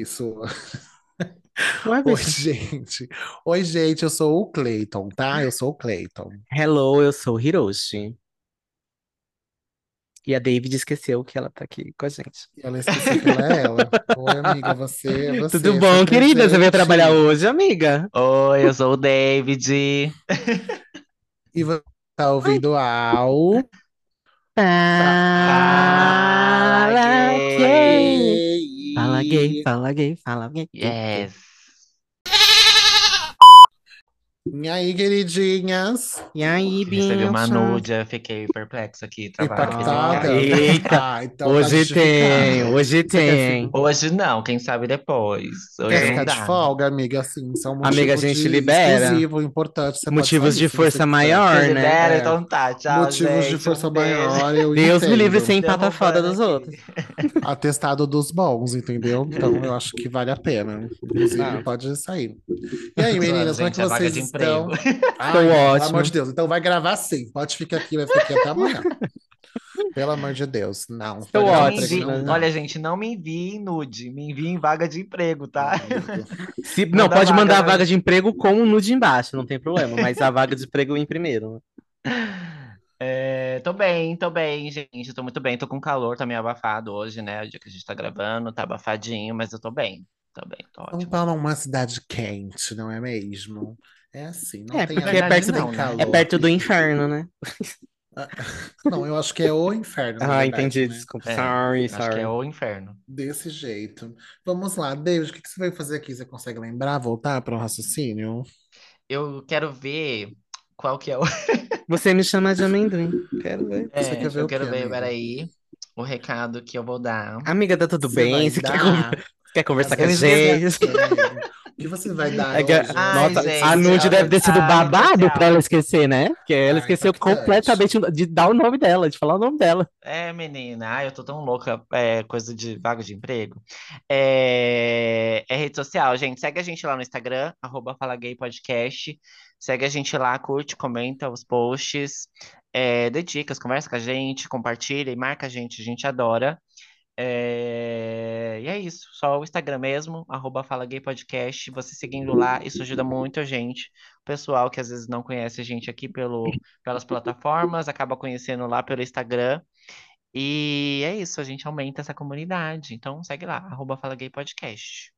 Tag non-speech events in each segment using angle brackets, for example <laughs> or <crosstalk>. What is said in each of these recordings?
isso. <laughs> Ué, Oi, bicho. gente. Oi, gente, eu sou o Clayton, tá? Eu sou o Clayton. Hello, eu sou o Hiroshi. E a David esqueceu que ela tá aqui com a gente. E ela esqueceu que ela é ela. Oi, amiga, você, é <laughs> você. Tudo bom, querida? Você veio trabalhar hoje, amiga? Oi, eu sou o David. <laughs> E você tá ouvindo ao... Fala gay. gay. Fala gay, fala gay, fala gay. Yes. E aí, queridinhas? E aí, Recebi uma nude, eu fiquei perplexo aqui. De Impactada? Eita. Ah, então tá Hoje justificado. tem, hoje tem. Hoje não, quem sabe depois. Hoje Quer ficar dá. de folga, amiga? Assim, isso é um Amiga, a gente de libera. exclusivo, importante. Você Motivos de força maior, Você né? libera, É. então tá. Tchau, Motivos de gente. força um maior, eu Deus me livre entendo. sem empatar foda dos outros. <laughs> Atestado dos bons, entendeu? Então eu acho que vale a pena. Inclusive, Ah. pode sair. E aí, meninas, como é que é vocês de estão? emprego. Ai, Tô pelo ótimo. amor de Deus. Então vai gravar sim. Pode ficar aqui, vai ficar aqui até amanhã. <laughs> Pelo amor de Deus. Não. Estou Não ótimo. não dá. Olha, gente, não me envie nude, me envie em vaga de emprego, tá? Se- <laughs> não, Manda pode vaga, mandar a né? vaga de emprego com o nude embaixo, não tem problema. Mas a vaga de emprego em primeiro. né? <laughs> É, tô bem, tô bem, gente. Tô muito bem. Tô com calor, tá meio abafado hoje, né? O dia que a gente tá gravando, tá abafadinho, mas eu tô bem. Tô bem, tô São ótimo. Paulo é uma cidade quente, não é mesmo? É assim, não É, tem porque é não perto tem do- é calor. É perto do inferno, né? <laughs> Não, eu acho que é o inferno, Ah, verdade, entendi. né? Desculpa. É, Sorry, Acho que sorry. é o inferno. Desse jeito. Vamos lá, David, o que que você veio fazer aqui? Você consegue lembrar, voltar para o raciocínio? Eu quero ver qual que é o. <laughs> Você me chama de amendoim. Quero ver. É, Você quer ver eu o quero quê, ver, amiga? peraí, o recado que eu vou dar. Amiga, tá tudo Você bem? vai Você quer, con- quer conversar com a gente? Que você vai dar É que, hoje? Ai, nossa, gente, a nude deve ter sido ai, babado pra ela esquecer, né? Porque ela Ah, esqueceu impactante. completamente de dar o nome dela, de falar o nome dela. É, menina, ai, eu tô tão louca, é, coisa de vaga de emprego. É, é rede social, gente. Segue a gente lá no Instagram, arroba Fala Gay Podcast. Segue a gente lá, curte, comenta os posts, é, dê dicas, conversa com a gente, compartilha e marca a gente, a gente adora. É, e é isso, só o Instagram mesmo, arroba Fala Gay Podcast. Você seguindo lá, isso ajuda muito a gente. O pessoal que às vezes não conhece a gente aqui pelo, pelas plataformas, acaba conhecendo lá pelo Instagram. E é isso, a gente aumenta essa comunidade. Então segue lá, arroba Fala Gay Podcast.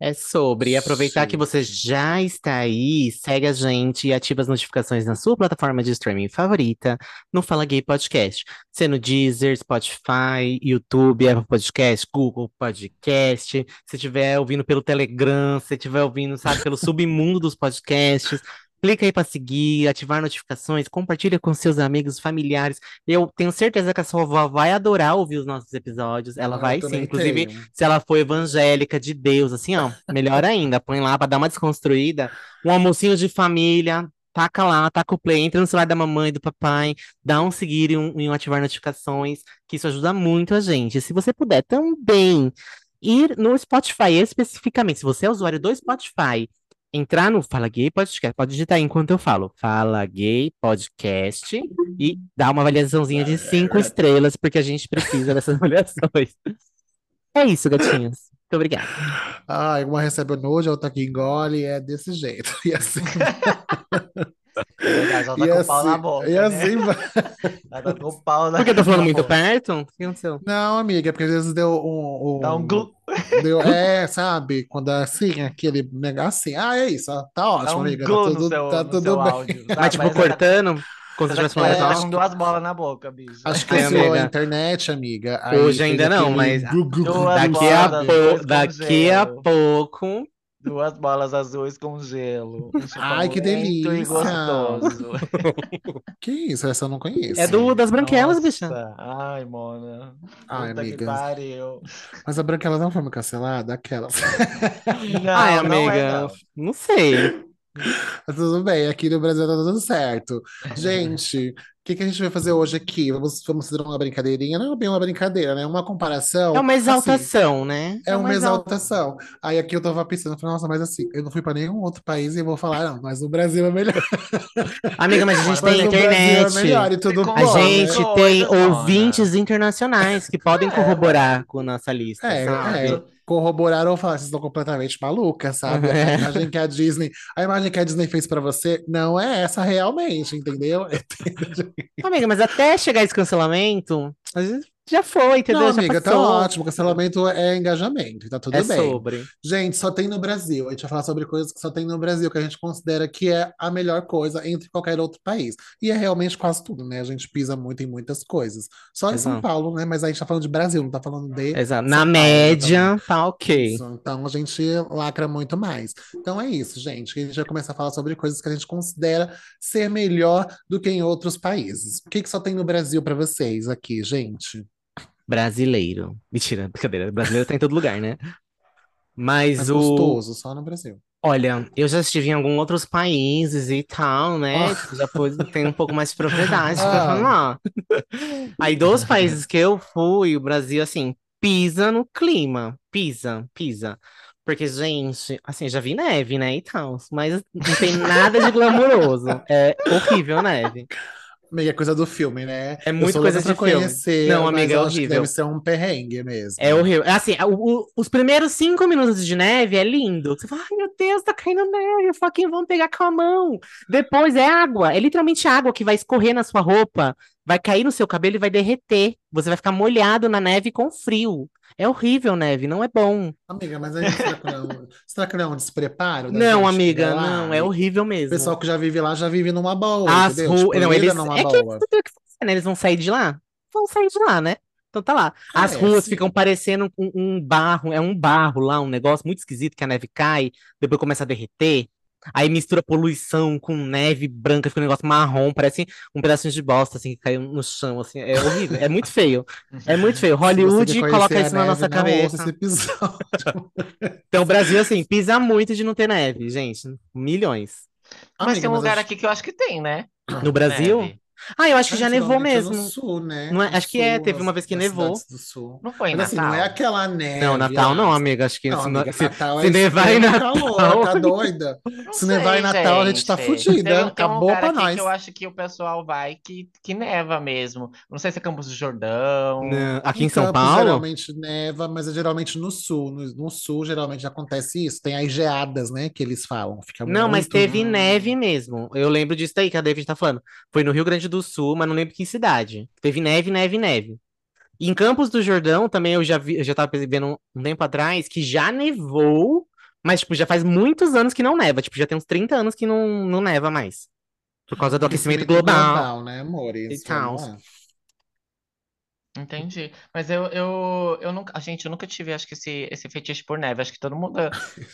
É sobre. E aproveitar que você já está aí, segue a gente e ativa as notificações na sua plataforma de streaming favorita, no Fala Gay Podcast. Sendo Deezer, Spotify, YouTube, Apple Podcast, Google Podcast. Se estiver ouvindo pelo Telegram, se estiver ouvindo, sabe, pelo submundo dos podcasts. Clica aí para seguir, ativar notificações, compartilha com seus amigos, familiares. Eu tenho certeza que a sua avó vai adorar ouvir os nossos episódios. Ela Ah, vai sim, inclusive. tenho. Se ela for evangélica de Deus, assim, ó, melhor ainda, põe lá pra dar uma desconstruída, um almocinho de família, taca lá, taca o play, entra no celular da mamãe e do papai, dá um seguir e um, e um ativar notificações, que isso ajuda muito a gente. Se você puder também ir no Spotify especificamente, se você é usuário do Spotify, entrar no Fala Gay Podcast, pode digitar aí enquanto eu falo, Fala Gay Podcast, e dar uma avaliaçãozinha de cinco estrelas, porque a gente precisa dessas <laughs> avaliações. É isso, gatinhos. Muito obrigada. Ah, uma recebe o nude, a outra que engole, é desse jeito. <laughs> E assim, É <laughs> ela tá e com o pau na assim, boca, e né? assim vai. Ela tá com o pau na, Por que eu tô falando muito boca. perto? O que aconteceu? Não, amiga, porque às vezes deu um, Dá um glu. deu, é, sabe? Quando é assim, aquele negócio assim, ah, é isso, tá ótimo, um amiga, tá tudo, seu, tá tudo bem. áudio, <laughs> Mas, tipo, cortando, como se tá alto. com duas bolas na boca, bicho. Acho que Ai, oscilou a amiga. internet, amiga. aí Hoje ainda não, mas Daqui a, daqui a pouco. Duas bolas azuis com gelo. Um Ai, que lento e delícia. gostoso. <laughs> Que isso? Essa eu não conheço. É do das branquelas, bicha. Ai, Mona. Ai, Puta amiga. pariu. Mas a Branquela não foi cancelada? Aquelas. Não, Ai, não é, amiga, não. não sei. Mas tudo bem, aqui no Brasil tá tudo certo. <laughs> Gente, o que que a gente vai fazer hoje aqui? Vamos, vamos fazer uma brincadeirinha? Não é bem uma brincadeira, né? Uma comparação. É uma assim, exaltação, né? é uma uma exal- exaltação. Aí aqui eu tava pensando, falei, nossa, mas assim, eu não fui pra nenhum outro país e vou falar, não, mas o Brasil é melhor. <laughs> Amiga, mas a gente <laughs> Mas tem é internet. melhor e tudo Ficou A bom, né? gente Coisa, tem ouvintes internacionais que podem É, corroborar com a nossa lista, É, sabe? é. Corroboraram ou falaram, vocês estão completamente malucas, sabe? A <laughs> imagem que a Disney, a imagem que a Disney fez pra você não é essa realmente, entendeu? <laughs> <laughs> Amiga, mas até chegar esse cancelamento, às vezes já foi, entendeu? Não, amiga, tá ótimo. Cancelamento é engajamento, tá tudo É bem. sobre. Gente, só tem no Brasil. A gente vai falar sobre coisas que só tem no Brasil, que a gente considera que é a melhor coisa entre qualquer outro país. E é realmente quase tudo, né? A gente pisa muito em muitas coisas. Só em São Exato. Paulo, né? Mas a gente tá falando de Brasil, não tá falando de Exato. Na Paulo, média, tá ok. Então a gente lacra muito mais. Então é isso, gente. A gente vai começar a falar sobre coisas que a gente considera ser melhor do que em outros países. O que que só tem no Brasil pra vocês aqui, gente? Brasileiro. Mentira, <laughs> brincadeira. Brasileiro tá em todo lugar, né? Mas Mas o. gostoso, só no Brasil. Olha, eu já estive em alguns outros países e tal, né? Tipo, já tenho um pouco mais de propriedade pra Ah. falar. Aí, dos países que eu fui, o Brasil, assim, pisa no clima. Pisa, pisa. Porque, gente, assim, já vi neve, né, e tal. Mas não tem nada de glamouroso. É horrível a neve. Amiga, é coisa do filme, né? É muito coisa de pra filme. conhecer, Não, amiga, é horrível. deve ser um perrengue mesmo. É horrível. Assim, o- o- os primeiros cinco minutos de neve é lindo. Você fala, ai meu Deus, tá caindo neve, fucking vamos pegar com a mão. Depois é água, é literalmente água que vai escorrer na sua roupa, vai cair no seu cabelo e vai derreter. Você vai ficar molhado na neve com frio. É horrível, neve, não é bom. Amiga, mas aí será que não, <laughs> será que não é um despreparo Não, amiga, não, é horrível O mesmo. pessoal que já vive lá já vive numa boa, As entendeu? ruas. Tipo, Não, eles. numa É que boa. o que né? Eles vão sair de lá? Vão sair de lá, né? Então tá lá. As É, ruas sim. ficam parecendo um, um barro, é um barro lá, um negócio muito esquisito que a neve cai, depois começa a derreter. Aí mistura poluição com neve branca, fica um negócio marrom, parece um pedacinho de bosta, assim, que caiu no chão, assim. É horrível, é muito feio. É muito feio. <laughs> Hollywood coloca isso na neve, nossa cabeça. <laughs> Então o Brasil, assim, pisa muito de não ter neve, gente. Milhões. Mas Amiga, tem um mas lugar acho- aqui que eu acho que tem, né? No Brasil? Neve. Ah, eu acho que já nevou é no mesmo. sul, né? Não é- No acho que é, sul, teve uma vez que nevou. sul. Não foi em Mas assim, Natal? não é aquela neve. Não, Natal não, amiga. Acho que Não, se, amiga, se- Natal se é nevar em Natal. calor, tá doida? Não Se nevar em sei, Natal, a gente tá gente. fudida. Tem, um- tem um Acabou lugar pra nós. que eu acho que o pessoal vai que, que neva mesmo. Não sei se é Campos do Jordão. Não, aqui em São Campos Paulo? geralmente neva, mas é geralmente no sul. No, no sul geralmente acontece isso. Tem as geadas, né, que eles falam. Fica Não, mas muito- teve neve mesmo. Eu lembro disso daí que a David tá falando. Foi no Rio Grande do Sul, mas não lembro que cidade. Teve neve, neve, neve. E em Campos do Jordão também eu já vi, eu já tava vendo um, tempo atrás que já nevou, mas tipo, já faz muitos anos que não neva. Tipo, já tem uns 30 anos que não, não neva mais. Por causa do aquecimento global. né, amores? E tal. Lá. Entendi. Mas eu, eu, eu nunca, a gente, eu nunca tive, acho que esse, esse fetiche por neve. Acho que todo mundo,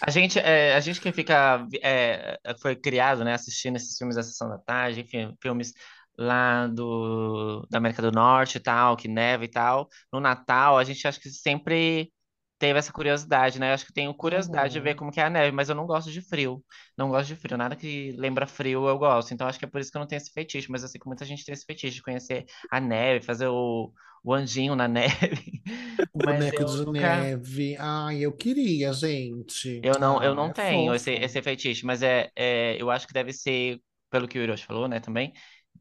a gente, é, a gente que fica, é, foi criado, né, assistindo esses filmes da Sessão da Tarde, enfim, filmes lá do, da América do Norte e tal, que neva e tal. No Natal, a gente acho que sempre teve essa curiosidade, né? Eu acho que tenho curiosidade de ver Uhum. como que é a neve, mas eu não gosto de frio. Não gosto de frio. Nada que lembra frio eu gosto. Então acho que é por isso que eu não tenho esse fetiche. Mas eu sei que muita gente tem esse fetiche de conhecer a neve, fazer o, o anjinho na <laughs> neve. Boneco de nunca- neve. Ai, eu queria, gente. Eu não, eu Ah, não é tenho esse, esse fetiche, mas é, é, eu acho que deve ser, pelo que o Hiroshi falou, né, também,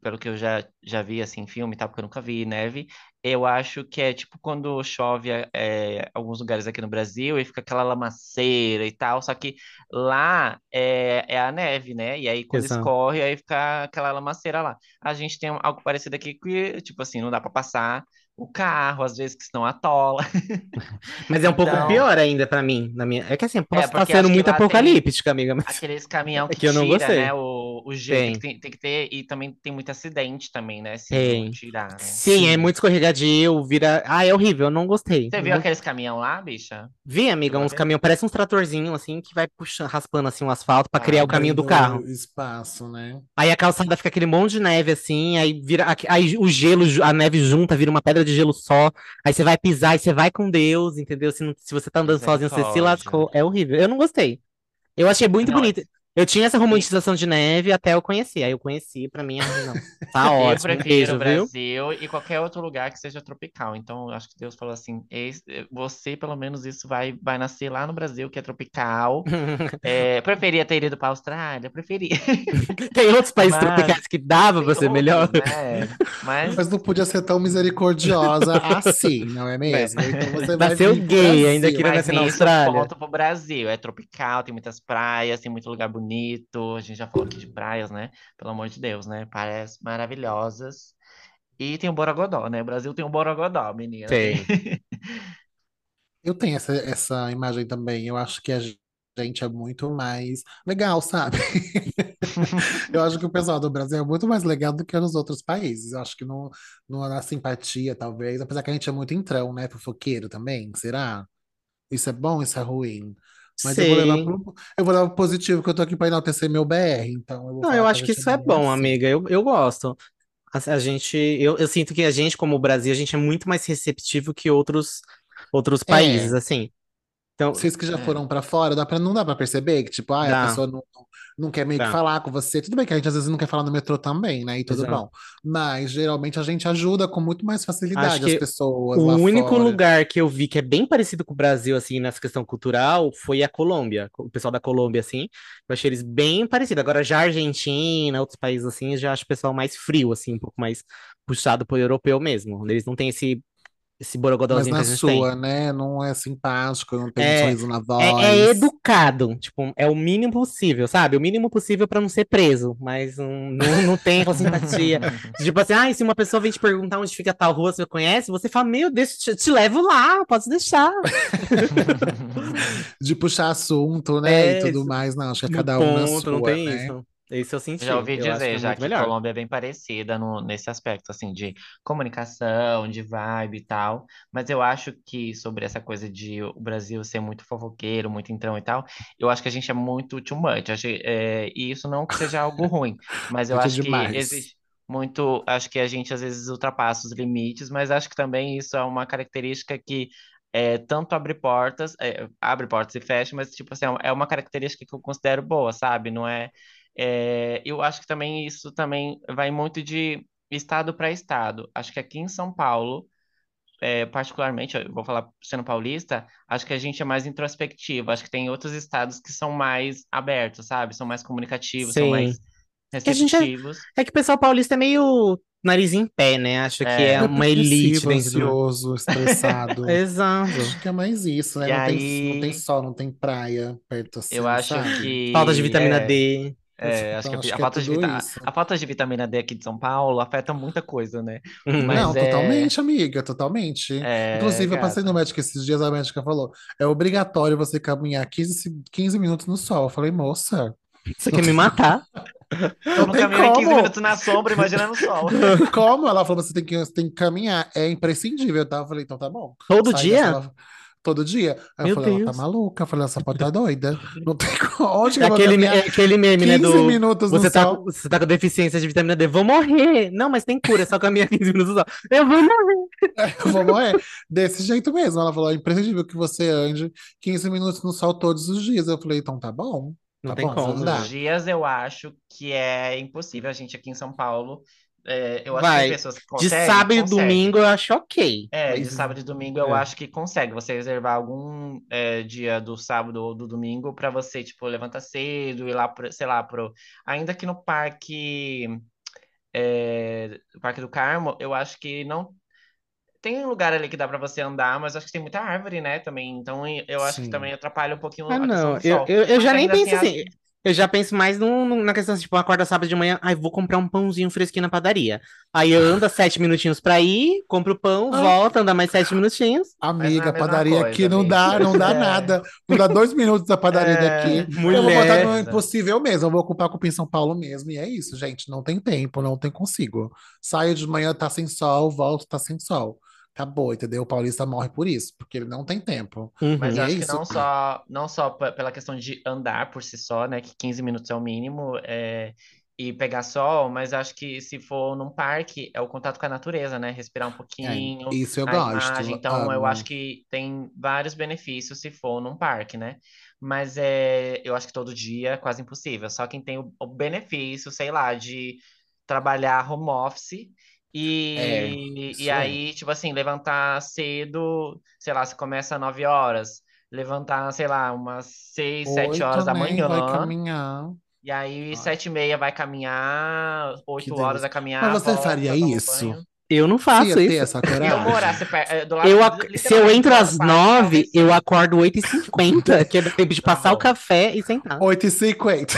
pelo que eu já, já vi, assim, em filme e tal, porque eu nunca vi neve, eu acho que é tipo quando chove é, alguns lugares aqui no Brasil e fica aquela lamaceira e tal, só que lá é, é a neve, né, e aí quando Exato. escorre, aí fica aquela lamaceira lá. A gente tem algo parecido aqui que, tipo assim, não dá pra passar o carro, às vezes que senão atola. <laughs> Mas é um pouco Então- pior ainda pra mim. Na minha... É que assim, eu posso estar porque sendo muito apocalíptica, amiga, mas Aqueles caminhão <laughs> É que que eu não tira, gostei. né? O, o gelo tem Tem. que, ter, tem que ter. E também tem muito acidente também, né? Se Tem. não tirar, né? sim, é muito escorregadio, vira. Ah, é horrível, eu não gostei. Você Eu viu não- aqueles caminhão lá, bicha? Vi, amiga, uns ver? caminhões, parece uns tratorzinhos assim, que vai puxando, raspando assim o asfalto pra Ah, criar o caminho do carro. espaço, né? Aí a calçada fica aquele monte de neve assim, aí vira. Aí o gelo, a neve junta, vira uma pedra de gelo só. Aí você vai pisar e você vai com Deus, entendeu? Se, não- se você tá andando sozinho, você se lascou. É horrível. Eu não gostei. Eu achei muito Não, bonito. Eu tinha essa romantização de neve até eu conhecer. Aí eu conheci, pra mim, ah, não. <laughs> Tá Eu ótimo. Um prefiro beijo, o viu? Brasil e qualquer outro lugar que seja tropical. Então, eu acho que Deus falou assim: "Eis- você, pelo menos, isso vai, vai nascer lá no Brasil, que é tropical. <laughs> É, preferia ter ido para a Austrália, preferia. <laughs> Tem outros países Mas- tropicais que dava pra ser Tem melhor. outros, né? Mas Mas não podia ser tão misericordiosa assim, não é mesmo? Então você vai Nasceu gay, ainda que não nascer na Austrália. ponto pro Brasil. É tropical, tem muitas praias, tem muito lugar bonito. A gente já falou aqui de praias, né? Pelo amor de Deus, né? Praias maravilhosas. E tem o Borogodó, né? O Brasil tem o Borogodó, menina. Tem. <laughs> Eu tenho essa, essa imagem também. Eu acho que a gente é muito mais legal, sabe? <laughs> Eu acho que o pessoal do Brasil é muito mais legal do que nos outros países. Eu acho que no, no, na simpatia, talvez. Apesar que a gente é muito entrão, né? Fofoqueiro também. Será? Isso é bom, isso é ruim? Mas eu vou levar Sei. pro, eu vou levar pro positivo, que eu tô aqui pra enaltecer meu BR. Então eu Não, eu acho que isso é bom, assim. amiga. Eu, eu gosto. A, a gente, eu, eu sinto que a gente, como o Brasil, a gente é muito mais receptivo que outros, outros É. países, assim. Então, Vocês que já É. foram pra fora, dá pra, não dá pra perceber que, tipo, ah, a pessoa não, não, não quer meio que Dá. falar com você. Tudo bem que a gente às vezes não quer falar no metrô também, né? E tudo Exato. bom. Mas geralmente a gente ajuda com muito mais facilidade as que pessoas o único fora. lugar que eu vi que é bem parecido com o Brasil, assim, nessa questão cultural, foi a Colômbia. O pessoal da Colômbia, assim, eu achei eles bem parecidos. Agora, já a Argentina, outros países, assim, eu já acho o pessoal mais frio, assim, um pouco mais puxado pro europeu mesmo. Eles não têm esse, esse Mas borogodózinho que na sua, né? Não é simpático, não tem um É, sorriso na É, é voz. educado, tipo, é o mínimo possível, sabe? O mínimo possível pra não ser preso, mas não, não, não tem simpatia. <laughs> Tipo assim, ah, se uma pessoa vem te perguntar onde fica tal rua, você conhece, você fala, meu Deus, te, te levo lá, pode deixar. <laughs> De puxar assunto, né? E É, tudo isso, mais. Não, acho que é cada um na ponto, não sua, tem né? isso. Isso eu senti, Já ouvi eu que dizer é já que melhor. Colômbia é bem parecida no, nesse aspecto, assim, de comunicação, de vibe e tal. Mas eu acho que sobre essa coisa de o Brasil ser muito fofoqueiro, muito entrão e tal, eu acho que a gente é muito too much. Acho, é, e isso não que seja algo ruim, mas eu Muito acho que demais. existe muito. Acho que a gente às vezes ultrapassa os limites, mas acho que também isso é uma característica que. É, tanto abre portas, é, abre portas e fecha, mas tipo assim, é uma característica que eu considero boa, sabe? Não é, é, eu acho que também isso também vai muito de estado para estado. Acho que aqui em São Paulo, é, particularmente, eu vou falar sendo paulista, acho que a gente é mais introspectivo. Acho que tem outros estados que são mais abertos, sabe? São mais comunicativos, são mais Sim. Que a gente é, receptivos. é que o pessoal paulista é meio nariz em pé, né? Acha que é É. É uma elite do. ansioso, estressado. <laughs> Exato. Acho que é mais isso, né? Não tem, não tem aí, sol, não tem praia perto eu assim, acho sabe? Falta de que vitamina é, D. é, acho Então, que acho a que é falta de tudo vita... isso. a falta de vitamina D aqui de São Paulo afeta muita coisa, né? Uhum. Mas Não, é, totalmente, amiga, totalmente. é, Inclusive, eu passei no médico esses dias, a médica falou: é obrigatório você caminhar 15, se- 15 minutos no sol. Eu falei, moça, Você quer me matar? <laughs> Eu não nem 15 como. minutos na sombra, imagina no sol. <laughs> Como? Ela falou: você tem que, você tem que caminhar, é imprescindível, tá? Eu falei, então tá bom. Todo da dia? sala todo dia. Aí eu Meu falei, ela tá Deus. maluca. Eu falei, essa pode tá doida. <laughs> Não tem como. Onde que É eu aquele, é aquele meme, né? 15 Do minutos no você tá, com- sol? você tá com deficiência de vitamina D, vou morrer. Não, mas tem cura, é só caminhar 15 <laughs> minutos só. Eu vou morrer. <laughs> Eu vou morrer. Desse jeito mesmo. Ela falou, é imprescindível que você ande 15 minutos no sol todos os dias. Eu falei, então tá bom. Não Tá tem bom, como. Todos os dias eu acho que é impossível. A gente aqui em São Paulo, é, eu acho que tem Vai. pessoas que De conseguem, sábado e domingo eu acho ok. É, de Mas, sábado e domingo eu é. acho que consegue. Você reservar algum é, dia do sábado ou do domingo para você, tipo, levantar cedo, ir lá, pro, sei lá, pro... Ainda que no parque, é, Parque do Carmo, eu acho que não tem um lugar ali que dá para você andar, mas acho que tem muita árvore, né, também. Então eu acho que Sim. também atrapalha um pouquinho Ah, não. Eu, eu, eu já nem assim, penso assim. Eu já penso mais num- num- na questão, tipo, acorda sábado de manhã, ai, vou comprar um pãozinho fresquinho na padaria. Aí anda <laughs> sete minutinhos pra ir, compra o pão, Ah, volta, anda mais sete minutinhos. não é amiga, mesma padaria coisa, aqui não amigo. dá, não dá É, nada. Não dá dois minutos da padaria é, daqui. Eu vou botar Mulher. no impossível mesmo. Eu vou ocupar com o em São Paulo mesmo. E é isso, gente. Não tem tempo, não tem consigo. Saio de manhã, tá sem sol, volto, tá sem sol. Acabou, entendeu? O paulista morre por isso, porque ele não tem tempo. Mas E eu é acho que isso. não só, não só pe- pela questão de andar por si só, né? Que 15 minutos é o mínimo. é, e pegar sol, mas acho que se for num parque, é o contato com a natureza, né? Respirar um É, pouquinho, isso eu a gosto, imagem. Então, eu acho amo. que tem vários benefícios se for num parque, né? Mas é, eu acho que todo dia é quase impossível. Só quem tem o, o benefício, sei lá, de trabalhar home office É, e, e é. aí, tipo assim, levantar cedo, sei lá, você começa às 9 horas, levantar, sei lá, umas 6 7 horas da né? E vai manhã. caminhar. E aí, sete e meia vai caminhar, oito horas delícia. vai Mas caminhar, você faria volta, um isso? banho. Eu não faço ter isso. eu morasse do lado, Eu, ac- se eu entro do lado às do parque, talvez nove, eu acordo 8h50, que é tempo de Tá passar o bom. café e sentar. 8h50.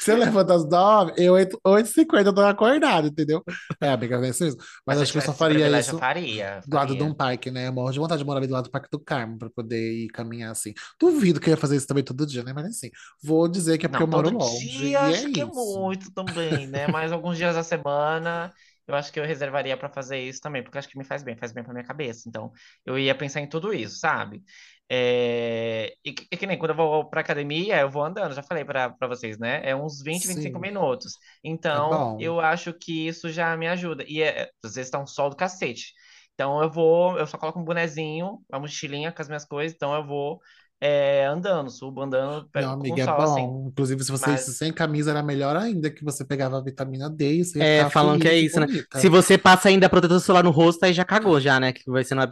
Se <laughs> eu levanto às 9, eu 8h50 eu tô acordado, entendeu? É, amiga, é isso. Mas Mas eu acho que eu só tivesse esse faria eu isso faria, do lado de um faria. parque, né? Eu morro de vontade de morar ali do lado do Parque do Carmo pra poder ir caminhar assim. Duvido que eu ia fazer isso também todo dia, né? Mas assim, vou dizer que é porque Não, eu moro todo longe dia e é acho que é isso. muito também, né? Mas alguns dias da semana eu acho que eu reservaria pra fazer isso também, porque acho que me faz bem, faz bem pra minha cabeça. Então eu ia pensar em tudo isso, sabe? É... E, que e que nem quando eu vou pra academia, eu vou andando, já falei pra pra vocês, né? É uns 20, 25 Sim, minutos. é Então bom. eu acho que isso já me ajuda. E é... às vezes tá um sol do cacete. Então eu vou, eu só coloco um bonezinho, uma mochilinha com as minhas coisas, então eu vou é, andando, subo andando Meu pego com amigo, é sol assim. bom. Inclusive, se você Mas isso sem camisa era melhor ainda, que você pegava a vitamina D e você É, falam que é feliz e isso, né? Se bonita. você passa ainda protetor solar no rosto, aí já cagou já, né? Que você não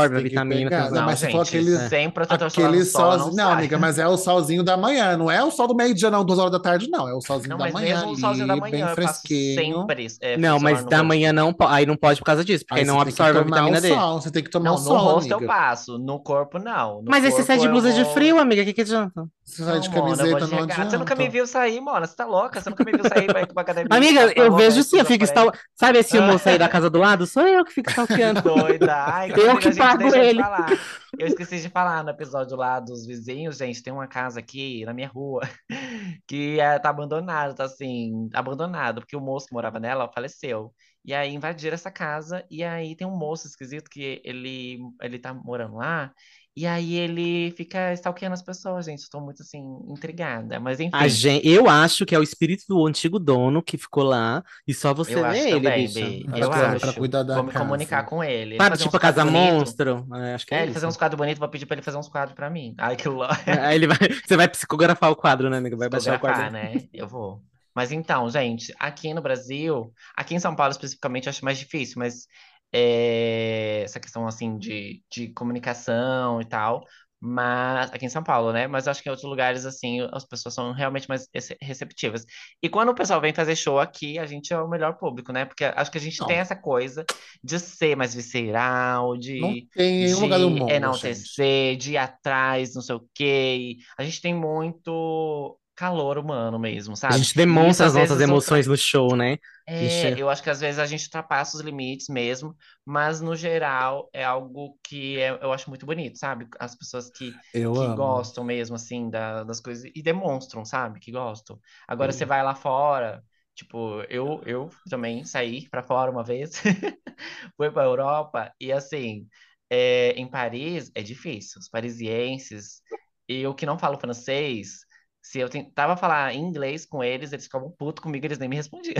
Você absorve a que vitamina, pegar. os Não, Não, mas gente, aquele, É. sem protetor solar no aquele sol, eu não. Não, amiga, mas é o solzinho da manhã, não é o sol do meio-dia, não, duas horas da tarde, não. É o solzinho Não, da mas manhã mesmo o solzinho da ali, bem manhã, eu passo fresquinho. sempre é, Não, solar mas no da manhã não, aí não pode por causa disso, porque aí Aí não você que absorve a vitamina D. sol, você tem que tomar Não, no sol, rosto eu passo, no corpo não. No Mas você sai corpo de blusa de frio, amiga, o que que adianta? Se sai de camiseta, não regata. Você nunca me adianta. viu sair, Mona. Você tá louca? Você nunca me viu sair pra ir pra academia, Amiga, eu vejo sim, eu fico desaforente. stal... Sabe esse moço aí <laughs> da casa do lado? Sou eu que fico stalkeando. Doida. Ai, Eu que a gente pago ele. falar. Eu esqueci de falar no episódio lá dos vizinhos, gente. Tem uma casa aqui na minha rua <laughs> que é, tá abandonada, tá assim, abandonado, porque o moço que morava nela faleceu. E aí invadiram essa casa, e aí tem um moço esquisito que ele, ele tá morando lá, e aí ele fica stalkeando as pessoas, gente. Estou muito assim, intrigada. Mas A enfim, gente, eu acho que é o espírito do antigo dono que ficou lá e só você eu acho vê ele, também, bicha. Bi. Acho Eu que Pra, pra acho. cuidar da Vou me comunicar casa. com ele. Sabe, tipo a Casa bonitos. Monstro? É, acho que É, é ele fazer uns quadros bonitos, vou pedir pra ele fazer uns quadros pra mim. Ai, que louco. <laughs> Aí ele vai, você vai psicografar o quadro, né, amiga? Vai baixar o quadro. né? Eu vou. Mas então, gente, aqui no Brasil, aqui em São Paulo especificamente, eu acho mais difícil, mas é, essa questão assim de, de comunicação e tal, mas aqui em São Paulo, né? Mas acho que em outros lugares, assim, as pessoas são realmente mais rece- receptivas. E quando o pessoal vem fazer show aqui, a gente é o melhor público, né? Porque acho que a gente tem Não, essa coisa de ser mais visceral, não de, tem em nenhum lugar do de mundo, gente. enaltecer, de ir atrás, não sei o quê. A gente tem muito calor humano mesmo, A sabe? gente E demonstra as nossas emoções ultra... no show, né? A gente É, é- eu acho que às vezes a gente ultrapassa os limites mesmo, mas no geral é algo que é- eu acho muito bonito, sabe? As pessoas que, que gostam mesmo, assim, da- das coisas e demonstram, sabe? Que gostam. Agora você vai lá fora, tipo, eu, eu também saí pra fora uma vez, <laughs> fui pra Europa e assim, é, em Paris é difícil. Os parisienses, eu que não falo francês, se eu tentava falar inglês com eles, eles ficavam putos comigo, eles nem me respondiam.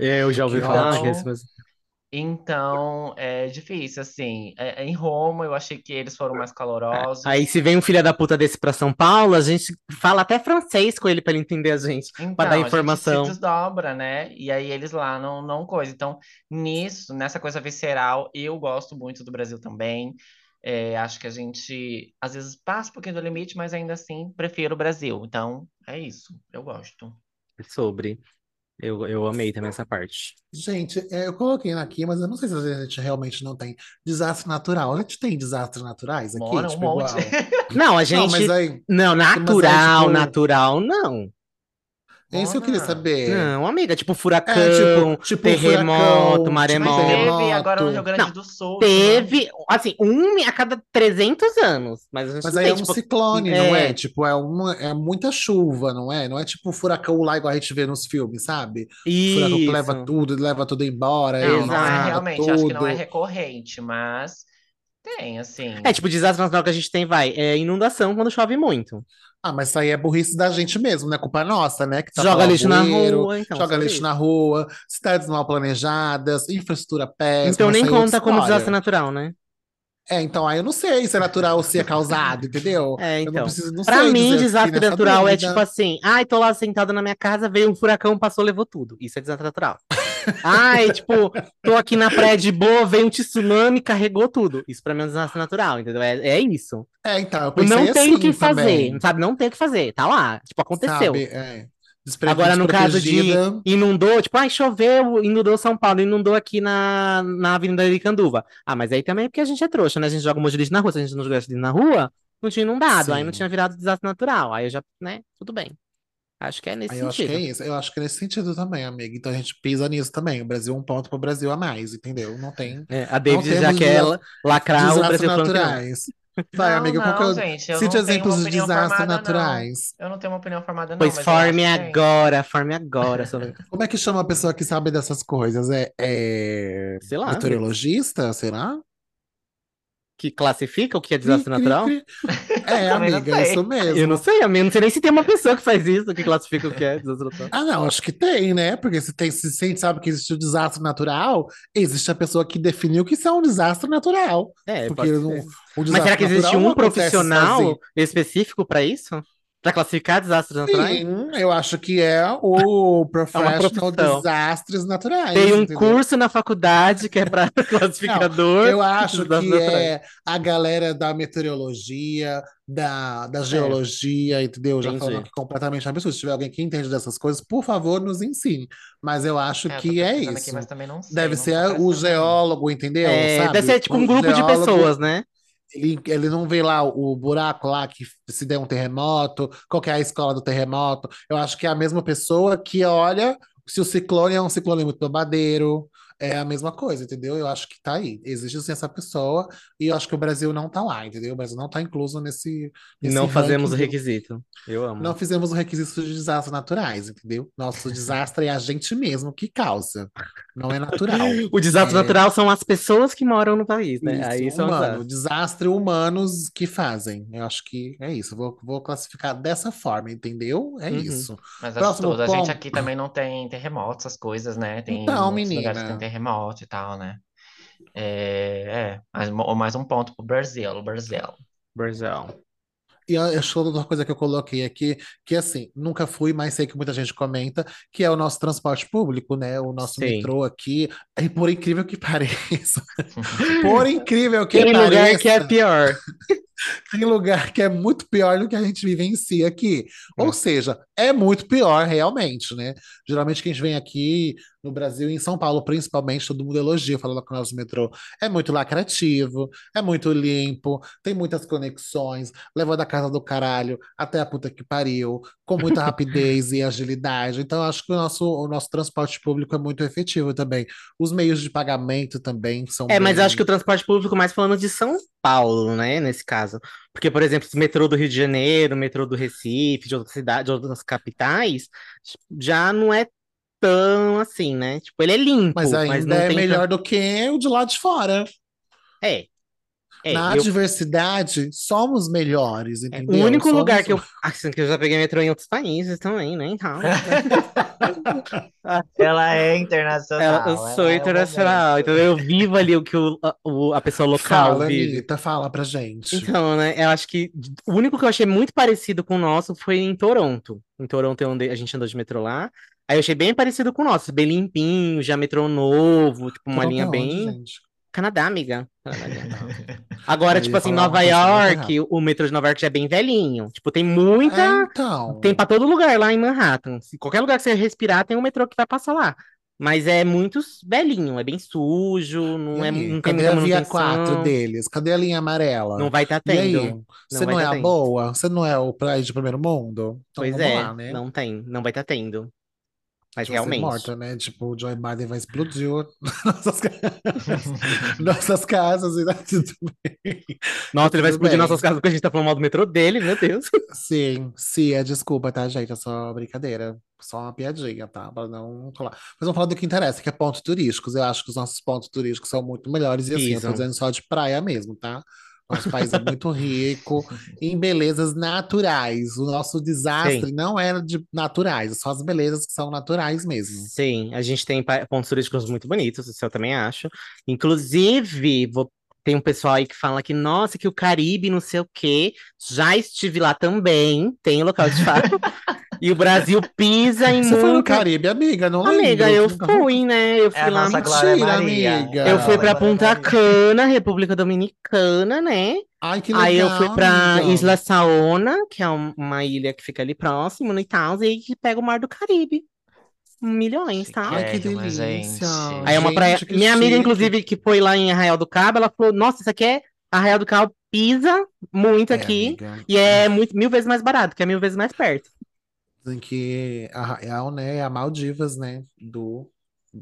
é, eu já ouvi Que falar ótimo. esse- Então, então é difícil, assim. É- é em Roma, eu achei que eles foram mais Aí calorosos. se vem um filho da puta desse pra São Paulo, a gente fala até francês com ele pra ele entender a gente, pra dar Então, a gente se informação. desdobra, né? E aí eles lá não, não coisa. Então, nisso, nessa coisa visceral, eu gosto muito do Brasil também. É, acho que a gente, às vezes, passa um pouquinho do limite, mas ainda assim, prefiro o Brasil. Então, é isso. Eu gosto. Sobre. Eu, eu amei também essa parte. Gente, é, eu coloquei aqui, mas eu não sei se a gente realmente não tem desastre natural. A gente tem desastres naturais aqui, Mora um tipo, monte. igual. Não, a Não, mas gente. aí, Não, mas aí, natural, tipo, natural, não. É isso que eu queria saber. Não, amiga, tipo É, furacão, tipo, tipo terremoto, furacão, tipo Mas maremoto. teve agora no Rio. Grande Não, do Sul, isso teve, assim, um a cada 300 anos. Mas Mas aí é tem, um tipo. ciclone, não é? É, Tipo, é, uma, é muita chuva, não é? Não é tipo furacão lá igual a gente vê nos filmes, sabe? O furacão que leva isso. tudo, leva tudo embora, Não, não é realmente, acho que não é tudo. recorrente, mas tem, É, assim. tipo, desastre natural que a gente tem, vai, é inundação quando chove muito. Ah, mas isso aí é burrice da gente mesmo, não é culpa nossa, né? Que tá Joga lixo na rua, então. joga lixo na rua, cidades mal planejadas, infraestrutura péssima. Então nem é conta como desastre natural, né? É, então aí eu não sei se é natural ou se é causado, entendeu? <laughs> É, Eu não então. preciso, não Pra mim, desastre natural é dúvida. tipo assim, ai, tô lá sentado na minha casa, veio um furacão, passou, levou tudo. Isso é desastre natural. Ai, tipo, tô aqui na praia de boa, veio um tsunami, carregou tudo. Isso pra mim é um desastre natural, entendeu? É, é isso. É, então, eu pensei não tem assim o que fazer, também, sabe? Não tem o que fazer, tá lá. Tipo, aconteceu. sabe? É. Agora, no caso de inundou, tipo, ai, choveu, inundou São Paulo, inundou aqui na, na Avenida Aricanduva. Ah, mas aí também é porque a gente é trouxa, né? A gente joga um monte de lixo na rua. Se a gente não jogasse lixo na rua, não tinha inundado. Aí não Sim. tinha virado desastre natural. Aí eu já, né? Tudo bem. Acho que é nesse eu acho que sentido. é isso. Eu acho que é nesse sentido também, amiga. Então a gente pisa nisso também. O Brasil, um ponto pro Brasil a mais, entendeu? Não tem É, a David já quer lacrar o desastres Brasil naturais. Vai, Não, amiga, é não, o- gente, eu Cite exemplos de desastres formada, não. naturais. Eu não tenho uma opinião formada, não, Pois forme agora, forme agora. sobre- <laughs> Como é que chama a pessoa que sabe dessas coisas? É, é... Sei lá. meteorologista, será? Que classifica o que é desastre Cri, cri, natural? cri. É, <laughs> Também não amiga, sei. isso mesmo. Eu não sei, amigo. Não sei nem se tem uma pessoa que faz isso, que classifica o que é desastre natural. Ah, não, acho que tem, né? Porque se, tem, se a gente sabe que existe o desastre natural, existe a pessoa que definiu que isso é um desastre natural. É, Porque pode não- ser. o Mas desastre será que existe um profissional sozinho. específico para isso? Para classificar desastres naturais? Sim, eu acho que é o <laughs> Professional profissão. Desastres Naturais. Tem um entendeu? curso na faculdade que é para <laughs> classificador. Eu acho de que naturais. é a galera da meteorologia, da, da geologia, entendeu? Já É. Entendi. falando aqui completamente absurdo. Se tiver alguém que entende dessas coisas, por favor, nos ensine. Mas eu acho É, eu que é pesquisando isso. aqui, mas também não sei, Deve não ser o geólogo, entendeu? É, Sabe? deve ser tipo um grupo de geólogo, pessoas, né? Ele, ele não vê lá o buraco lá que se der um terremoto, qual é a escola do terremoto. Eu acho que é a mesma pessoa que olha se o ciclone é um ciclone muito babadeiro. É a mesma coisa, entendeu? Eu acho que tá aí. Existe sim essa pessoa, e eu acho que o Brasil não tá lá, entendeu? O Brasil não tá incluso nesse, nesse Não fazemos o requisito. Eu amo. Não fizemos o requisito de desastres naturais, entendeu? Nosso desastre é a gente mesmo que causa, não é natural. <laughs> O desastre É. natural são as pessoas que moram no país, né? Isso, Aí são humano, desastres. desastre humanos que fazem. Eu acho que é isso. Vou, vou classificar dessa forma, entendeu? É Uhum. isso. Mas acho Próximo tudo. A gente aqui também não tem terremoto, essas coisas, né? Tem Então, muitos lugares que menina. tem terremoto e tal, né? É, é, mais, mais um ponto pro Brasil, o Brasil. Brasil. E acho outra coisa que eu coloquei aqui, que assim, nunca fui, mas sei que muita gente comenta, que é o nosso transporte público, né? O nosso Sim. metrô aqui. E por incrível que <laughs> pareça, <laughs> por incrível que Tem lugar que é pareça, pior. <laughs> tem lugar que é muito pior do que a gente vivencia aqui. Ou seja, é muito pior realmente, né? Geralmente quem vem aqui no Brasil e em São Paulo, principalmente, todo mundo elogia falando que o nosso metrô é muito lacrativo, é muito limpo, tem muitas conexões, leva da casa do caralho até a puta que pariu, com muita <laughs> rapidez e agilidade. Então, acho que o nosso, o nosso transporte público é muito efetivo também. Os meios de pagamento também são É, mas bem- eu acho que o transporte público mais falando de São Paulo, né? Nesse caso. Porque, por exemplo, o metrô do Rio de Janeiro, o metrô do Recife, de outras cidades, de outras capitais, já não é tão assim, né? Tipo, ele é limpo, Mas mas ainda não é melhor do que o de lá de fora. É. É, Na eu- diversidade, somos melhores, é, entendeu? o único Somos- lugar que eu. <laughs> Assim, que eu já peguei metrô em outros países também, né? Então. <laughs> Ela é internacional. eu ela sou é internacional, então eu vivo ali o que o, a, o- a pessoa local Fala, vive. Anitta, fala pra gente. Então, né, eu acho que o único que eu achei muito parecido com o nosso foi em Toronto. Em Toronto é onde a gente andou de metrô lá. Aí eu achei bem parecido com o nosso, bem limpinho, já metrô novo, tipo uma Toronto linha é onde, bem. gente? Canadá, amiga. <laughs> Agora, tipo assim, Nova muito York, o metrô de Nova York já é bem velhinho. Tipo, tem muita. É, então. Tem pra todo lugar lá em Manhattan. Se qualquer lugar que você respirar, tem um metrô que vai passar lá. Mas é muito velhinho, é bem sujo, não, E é, não tem cadê a via 4 manutenção. deles? Cadê a linha amarela? Não vai estar E aí? tendo. Você não é tá a tendo. boa? Você não é o país de primeiro mundo? Então Pois vamos é, lá, né? não tem, não vai estar tendo. Mas realmente. morta, né? Tipo, o Joe Biden vai explodir <laughs> nossas, ca- <laughs> nossas casas e tá tudo bem. Nossa, ele vai Tudo explodir bem. nossas casas porque a gente tá falando mal do metrô dele, meu Deus. <laughs> Sim, sim, é desculpa, tá, gente? É só brincadeira. Só uma piadinha, tá? Pra não colar. Mas vamos falar do que interessa, que é pontos turísticos. Eu acho que os nossos pontos turísticos são muito melhores. E assim, eu tô Isso. dizendo só de praia mesmo, tá? Nosso país é muito rico em belezas naturais. O nosso desastre Sim. não é de naturais, é só as belezas que são naturais mesmo. Sim, a gente tem pontos turísticos muito bonitos, isso eu também acho. Inclusive, vou- tem um pessoal aí que fala que, nossa, que o Caribe, não sei o quê. Já estive lá também, tem local de fato. <laughs> E o Brasil pisa em Você foi no muito. Caribe, amiga? Não Amiga, lembro. eu Nunca fui, né? Eu É fui a lá. Mentira, amiga. Eu fui É pra Punta Maria. Cana, República Dominicana, né? Ai, que Aí eu legal, fui pra amiga. Isla Saona, que é um- uma ilha que fica ali próximo, no Itaús, e aí que pega o Mar do Caribe. Milhões, tá? Ai, que Chiquérrima, delícia. gente. Aí é uma Gente, praia. que Minha amiga, chique. inclusive, que foi lá em Arraial do Cabo, ela falou: Nossa, isso aqui é Arraial do Cabo, pisa muito É, aqui. amiga. E é muito, mil vezes mais barato, que é mil vezes mais perto. Dizem que Arraial, né, é a Maldivas, né, do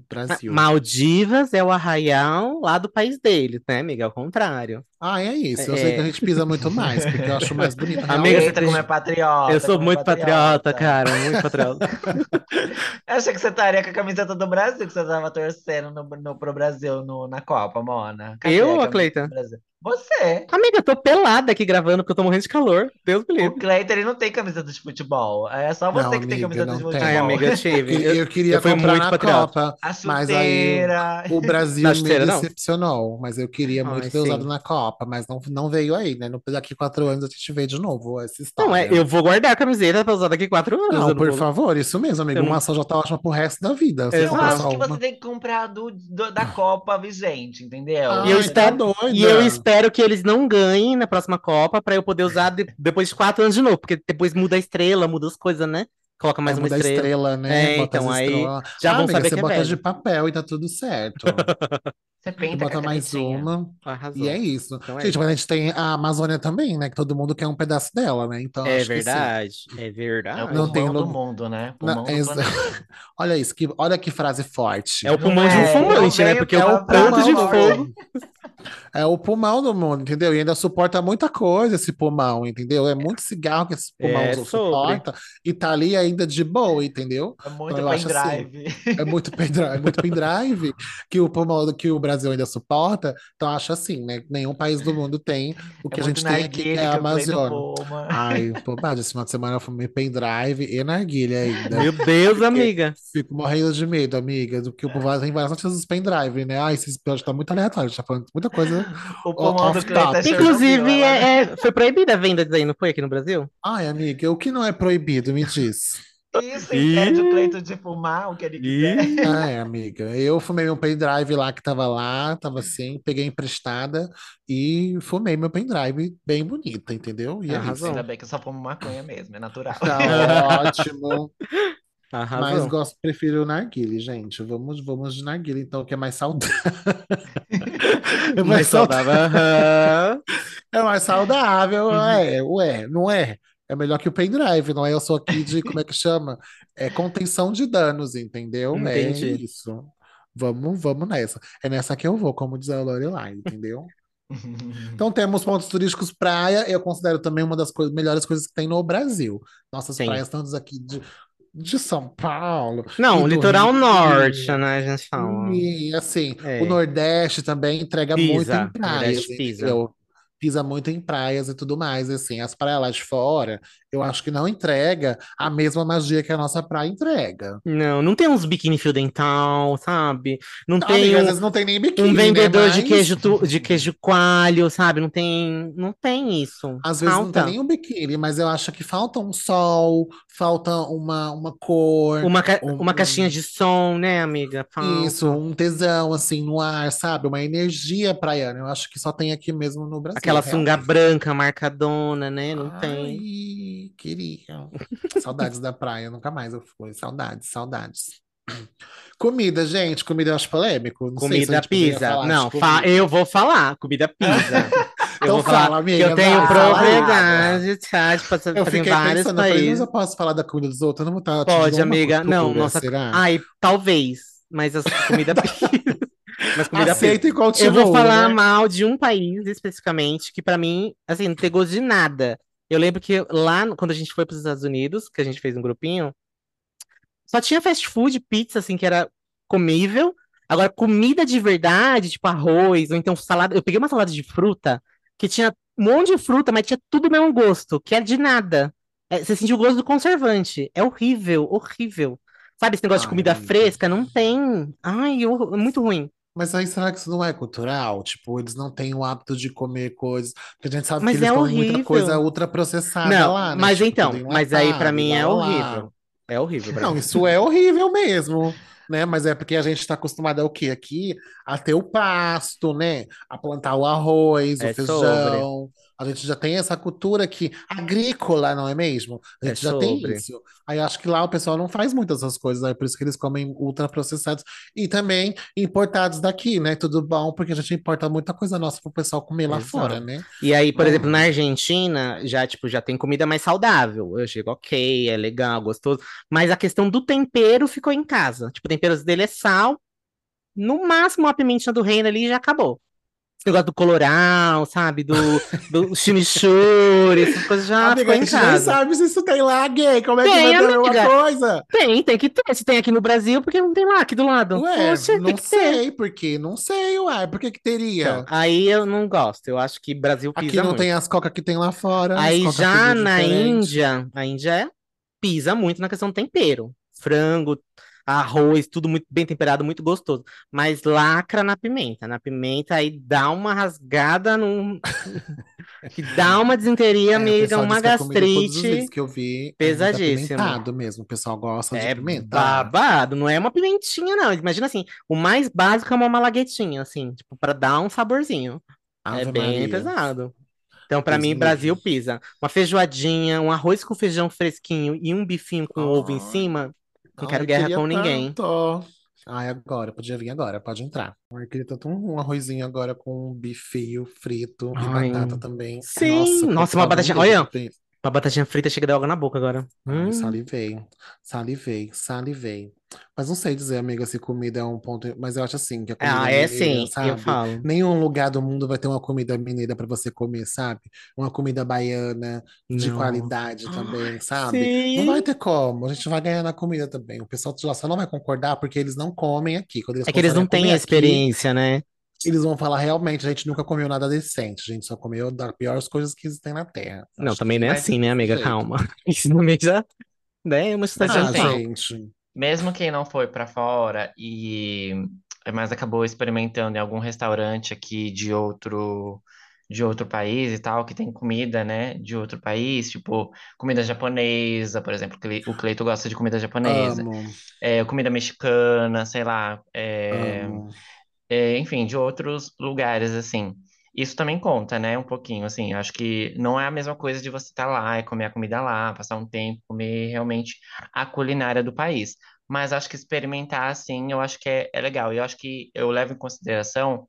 Brasil. Maldivas é o Arraial lá do país deles, né, amiga? Ao contrário. Ah, é isso. Eu É. sei que a gente pisa muito mais, porque eu acho mais bonito. Amiga. Eita, como é patriota. Eu sou é muito patriota, cara, muito patriota. <laughs> Eu achei que você estaria com a camiseta do Brasil, que você tava torcendo no, no, pro Brasil no, na Copa, Mona. Cadê Eu a ou a Cleita? do Brasil? Você. Amiga, eu tô pelada aqui gravando porque eu tô morrendo de calor. Deus me O livre. Cleiton, ele não tem camiseta de futebol. É só você Não, que tem amiga, camiseta não de tem. futebol. Ai, amiga, eu tive. queria, Eu, eu queria eu comprar muito na patriota. Copa, A mas aí chuteira. o Brasil Na me chuteira, não? decepcionou. Mas eu queria muito Ai, ter usado sim. na Copa, mas não, não veio aí, né? No- Daqui quatro anos a gente vê de novo essa Não, é, história. eu vou guardar a camiseta pra usar daqui quatro anos. Não, por vou- favor, isso mesmo, amigo. Eu não- Uma só já tá ótima pro resto da vida. Você Eu acho que uma. você tem que comprar do, do- da Copa vigente, entendeu? Ai, E eu tá doida. E eu espero que eles não ganhem na próxima Copa pra eu poder usar de- depois de quatro anos de novo, porque depois muda a estrela, muda as coisas, né? Coloca mais É, uma muda a estrela. estrela, né? É, então, aí já Ah, vão amiga, saber você que é bota velho. de papel e tá tudo certo. Você pinta bota mais uma. Arrasou. E é isso. Então é Gente, isso. mas a gente tem a Amazônia também, né? Que todo mundo quer um pedaço dela, né? Então É acho que sim. verdade, é É o verdade. Não tem pulmão do lugar- mundo, né? Pulmão do. <laughs> Olha isso, que, olha que frase forte. É o Não pulmão de um é, fumante, não né? Porque com o tanto de fogo. <laughs> É o pulmão do mundo, entendeu? E ainda suporta muita coisa esse pulmão, entendeu? É muito cigarro que esse pulmão É su- sobre. suporta e tá ali ainda de boa, entendeu? É muito Então, assim, pendrive. É muito pendrive, é muito pendrive que o pulmão que o Brasil ainda suporta. Então acho assim, né? Nenhum país do mundo tem o que É a gente tem aqui, que é a Amazônia. Ai, bobagem, esse final de semana eu fumei pendrive e narguilha ainda. Meu Deus, amiga. Fico morrendo de medo, amiga, do que o povo tem várias notícias dos pendrive, né? Ai, esse episódio tá muito aleatório, a gente tá falando muita coisa. <laughs> O pulmão do Cleiton é Inclusive, ela- é, é- foi proibida a venda disso aí, não foi aqui no Brasil? Ai, amiga, o que não é proibido, me diz. Isso impede o Cleiton de fumar o que ele quiser. Ai, amiga, eu fumei meu pendrive lá que tava lá, tava assim, peguei emprestada e fumei meu pendrive bem bonita, entendeu? E é isso. Arrasou. Ainda bem que eu só fumo maconha mesmo, é natural. Tá <laughs> ótimo. Mas Arrasou. gosto, prefiro o narguile, gente. Vamos, vamos de narguile, então, que é mais saudável. <laughs> É mais Mais saudável. saudável. <laughs> É mais saudável, Uhum. é, ué, não é? É melhor que o pendrive, não é? Eu sou aqui de, como é que chama? É contenção de danos, entendeu? É Entendi. isso. Vamos, vamos nessa. É nessa que eu vou, como diz a Lorelai, entendeu? <laughs> Então temos pontos turísticos praia, eu considero também uma das coi- melhores coisas que tem no Brasil. Nossas Sim. praias, tantas aqui de, de São Paulo, Não, o litoral Rio. norte, né? A gente fala. E assim, É. o Nordeste também entrega Pisa, muito em praias, Nordeste pisa. Pisa muito em praias e tudo mais, assim, as praias lá de fora, eu acho que não entrega a mesma magia que a nossa praia entrega. Não, não tem uns biquíni fio dental, sabe? Não Tá, tem amiga, às um, vezes não tem nem biquíni, um né? vendedor de Mas, queijo tu- de queijo coalho, sabe? Não tem, não tem isso. Às vezes não tem nem um biquíni, mas eu acho que falta um sol, falta uma, uma cor, uma, ca- um- uma caixinha de som, né, amiga? Falta. isso, um tesão, assim, no ar, sabe? Uma energia praiana. Eu acho que só tem aqui mesmo no Brasil, Aquela sunga branca marcadona, né? Não tem. Ai, queria. <laughs> Saudades da praia, nunca mais eu fui. Saudades, saudades. Comida, gente, comida eu acho polêmico. Não a Comida pizza. falar Não, eu vou falar. Comida pizza. <laughs> Eu Então vou falar fala, que amiga, eu tenho propriedade, tá? De passar Eu fiquei vários pensando, eu falei, países. eu posso falar da comida dos outros? Eu não vou estar Pode, amiga. Não, nossa. será? Ai, talvez. Mas as comida <laughs> pizza. Mas comida pizza. Aceita e Eu continua, vou falar né? mal de um país especificamente, que pra mim, assim, não tem gosto de nada. Eu lembro que lá, quando a gente foi para os Estados Unidos, que a gente fez um grupinho, só tinha fast food, pizza, assim, que era comível. Agora, comida de verdade, tipo arroz, ou então salada. Eu peguei uma salada de fruta, que tinha um monte de fruta, mas tinha tudo o mesmo gosto, que é de nada. É, você sentiu o gosto do conservante. É horrível, horrível. Sabe esse negócio de Ai, comida amiga. fresca? Não tem. Ai, hor- muito ruim. Mas aí será que isso não é cultural? Tipo, eles não têm o hábito de comer coisas. Porque a gente sabe Mas que eles é comem muita horrível. coisa ultraprocessada Não, lá, né? mas Tipo, então, mas aí pra enlatado, mim é lá, lá. horrível. É horrível, Não, mim. isso é horrível mesmo, né? Mas é porque a gente está acostumado ao quê? Aqui a ter o pasto, né? A plantar o arroz, o É sobre. A gente já tem essa cultura aqui agrícola, não é mesmo? A É gente já tem sobre. isso. Aí acho que lá o pessoal não faz muitas essas coisas, é por isso que eles comem ultraprocessados e também importados daqui, né? Tudo bom, porque a gente importa muita coisa nossa pro pessoal comer lá fora, Exato. né? E aí, por exemplo, na Hum. Argentina, já, tipo, já tem comida mais saudável. Eu chego, ok, é legal, gostoso. Mas a questão do tempero ficou em casa. Tipo, o tempero dele é sal, no máximo uma pimentinha do reino ali já acabou. Esse negócio do colorau, sabe? Do, do chimichurri, essas coisas já Amiga, ficou a em gente nem sabe se isso tem lá, gay. Como é que Tem, vai ter uma amiga. coisa? Tem, tem que ter. Se tem aqui no Brasil, porque não tem lá, aqui do lado. Ué, Poxa, não que ter. sei por quê, não sei, uai, por que que teria? Então, aí eu não gosto. Eu acho que Brasil Aqui pisa não muito. tem as coca que tem lá fora, Aí já na diferente. Índia, a Índia é- pisa muito na questão do tempero. Frango, arroz, tudo muito bem temperado, muito gostoso. Mas lacra na pimenta. Na pimenta aí dá uma rasgada num... <laughs> que dá uma desinteria, É, amiga, uma gastrite. que eu vi, é muito pesadíssimo. mesmo. O pessoal gosta de É pimentar. babado, não é uma pimentinha, não. Imagina assim, o mais básico é uma malaguetinha, assim, tipo, pra dar um saborzinho. É Ave bem Maria. pesado. Então, Deus mim, Brasil pisa. Uma feijoadinha, um arroz com feijão fresquinho e um bifinho com ovo em cima. Não quero guerra com ninguém. tanto. Ai, agora, podia vir agora, pode entrar. Ai, eu queria tanto um, um arrozinho agora com um bifeio frito e Ai, batata também. sim. Nossa, Nossa, uma batatinha. Olha. Uma batatinha frita chega de água na boca agora. Ai, Hum, salivei, salivei, salivei. Mas não sei dizer, amiga, se comida é um ponto. Mas eu acho assim, que a comida Ah, é mineira, sim, eu sabe? falo. Nenhum lugar do mundo vai ter uma comida mineira para você comer, sabe? Uma comida baiana de Não. qualidade também, sabe? Não Sim. vai ter como. A gente vai ganhar na comida também. O pessoal já só não vai concordar porque eles não comem aqui. Quando eles É que eles não têm a aqui, experiência, né? Eles vão falar realmente, a gente nunca comeu nada decente. A gente só comeu das piores coisas que existem na Terra. Não, Acho também não é assim, né, amiga? jeito. Calma. <laughs> Isso também já, né, é uma situação Ah, gente. mesmo quem não foi pra fora e mas acabou experimentando em algum restaurante aqui de outro de outro país e tal, que tem comida, né, de outro país, tipo comida japonesa, por exemplo, o Cleito gosta de comida japonesa, Amo, é, comida mexicana, sei lá, é, amo. É, enfim, de outros lugares, assim. Isso também conta, né? Um pouquinho, assim. Acho que não é a mesma coisa de você estar lá e comer a comida lá, passar um tempo, comer realmente a culinária do país. Mas acho que experimentar, assim, eu acho que é, é legal. E eu acho que eu levo em consideração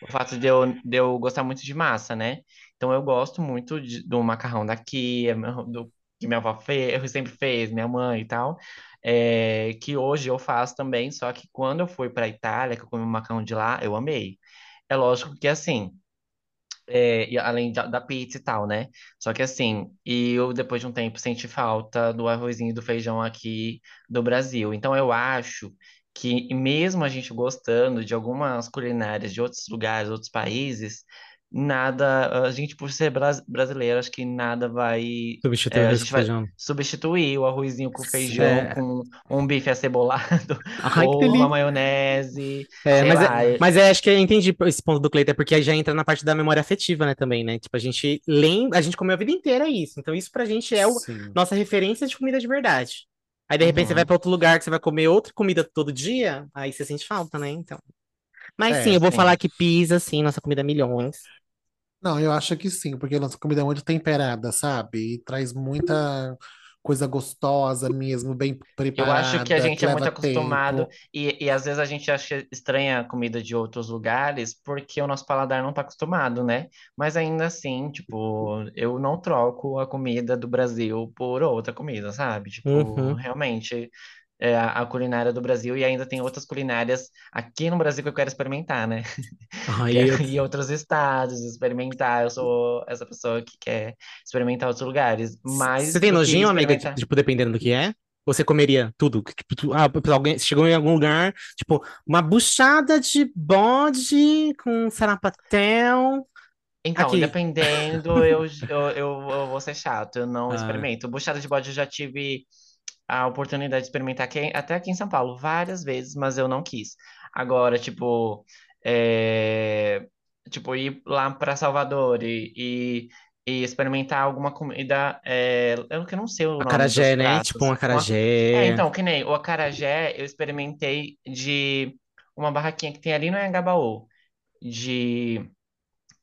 o fato de eu, de eu gostar muito de massa, né? Então eu gosto muito de- do macarrão daqui, é do, que minha avó fez, sempre fez, minha mãe e tal. É, que hoje eu faço também, só que quando eu fui para Itália, que eu comi o macarrão de lá, eu amei. É lógico que assim, é, e além da, da pizza e tal, né? Só que assim, e eu depois de um tempo senti falta do arrozinho e do feijão aqui do Brasil. Então eu acho que mesmo a gente gostando de algumas culinárias de outros lugares, outros países, nada, a gente por ser bras- brasileiro, acho que nada vai, Substituir é, o a gente vai substituir o arrozinho com feijão, É. com um bife acebolado <laughs> Ai, ou uma maionese, É, mas, é, mas é, acho que eu entendi esse ponto do Cleiton, é porque aí já entra na parte da memória afetiva, né, também, né? Tipo, a gente lembra, a gente comeu a vida inteira isso. Então, isso pra gente é o, Sim. nossa referência de comida de verdade. Aí, de repente, você vai Uhum. pra outro lugar que você vai comer outra comida todo dia, aí você sente falta, né? Então. Mas sim, É, eu vou sim. falar que pizza, sim, nossa comida é milhões. Não, eu acho que sim, porque a nossa comida é muito temperada, sabe? E traz muita coisa gostosa mesmo, bem Eu acho que a preparada, gente que é muito acostumado e, e às vezes a gente acha estranha a comida de outros lugares porque o nosso paladar não está acostumado, né? Mas ainda assim, tipo, eu não troco a comida do Brasil por outra comida, sabe? Tipo, Uhum. realmente é a, culinária do Brasil e ainda tem outras culinárias aqui no Brasil que eu quero experimentar, né? Ai, Quero ir a outros estados, experimentar. Eu sou essa pessoa que quer experimentar outros lugares, mais Você tem nojinho, amiga, tipo, dependendo do que é? Você comeria tudo? Tipo, tu- ah, alguém chegou em algum lugar, tipo, uma buchada de bode com sarapatel Então, Aqui. dependendo, eu, eu, eu, eu vou ser chato, eu não <laughs> Ah. experimento. Buchada de bode eu já tive a oportunidade de experimentar aqui, até aqui em São Paulo, várias vezes, mas eu não quis. Agora, tipo, é, tipo ir lá para Salvador e, e, e experimentar alguma comida, é, eu que não sei o nome Acarajé, né? Tipo um Uma- acarajé. É, então, que nem o acarajé, eu experimentei de uma barraquinha que tem ali no Anhangabaú, de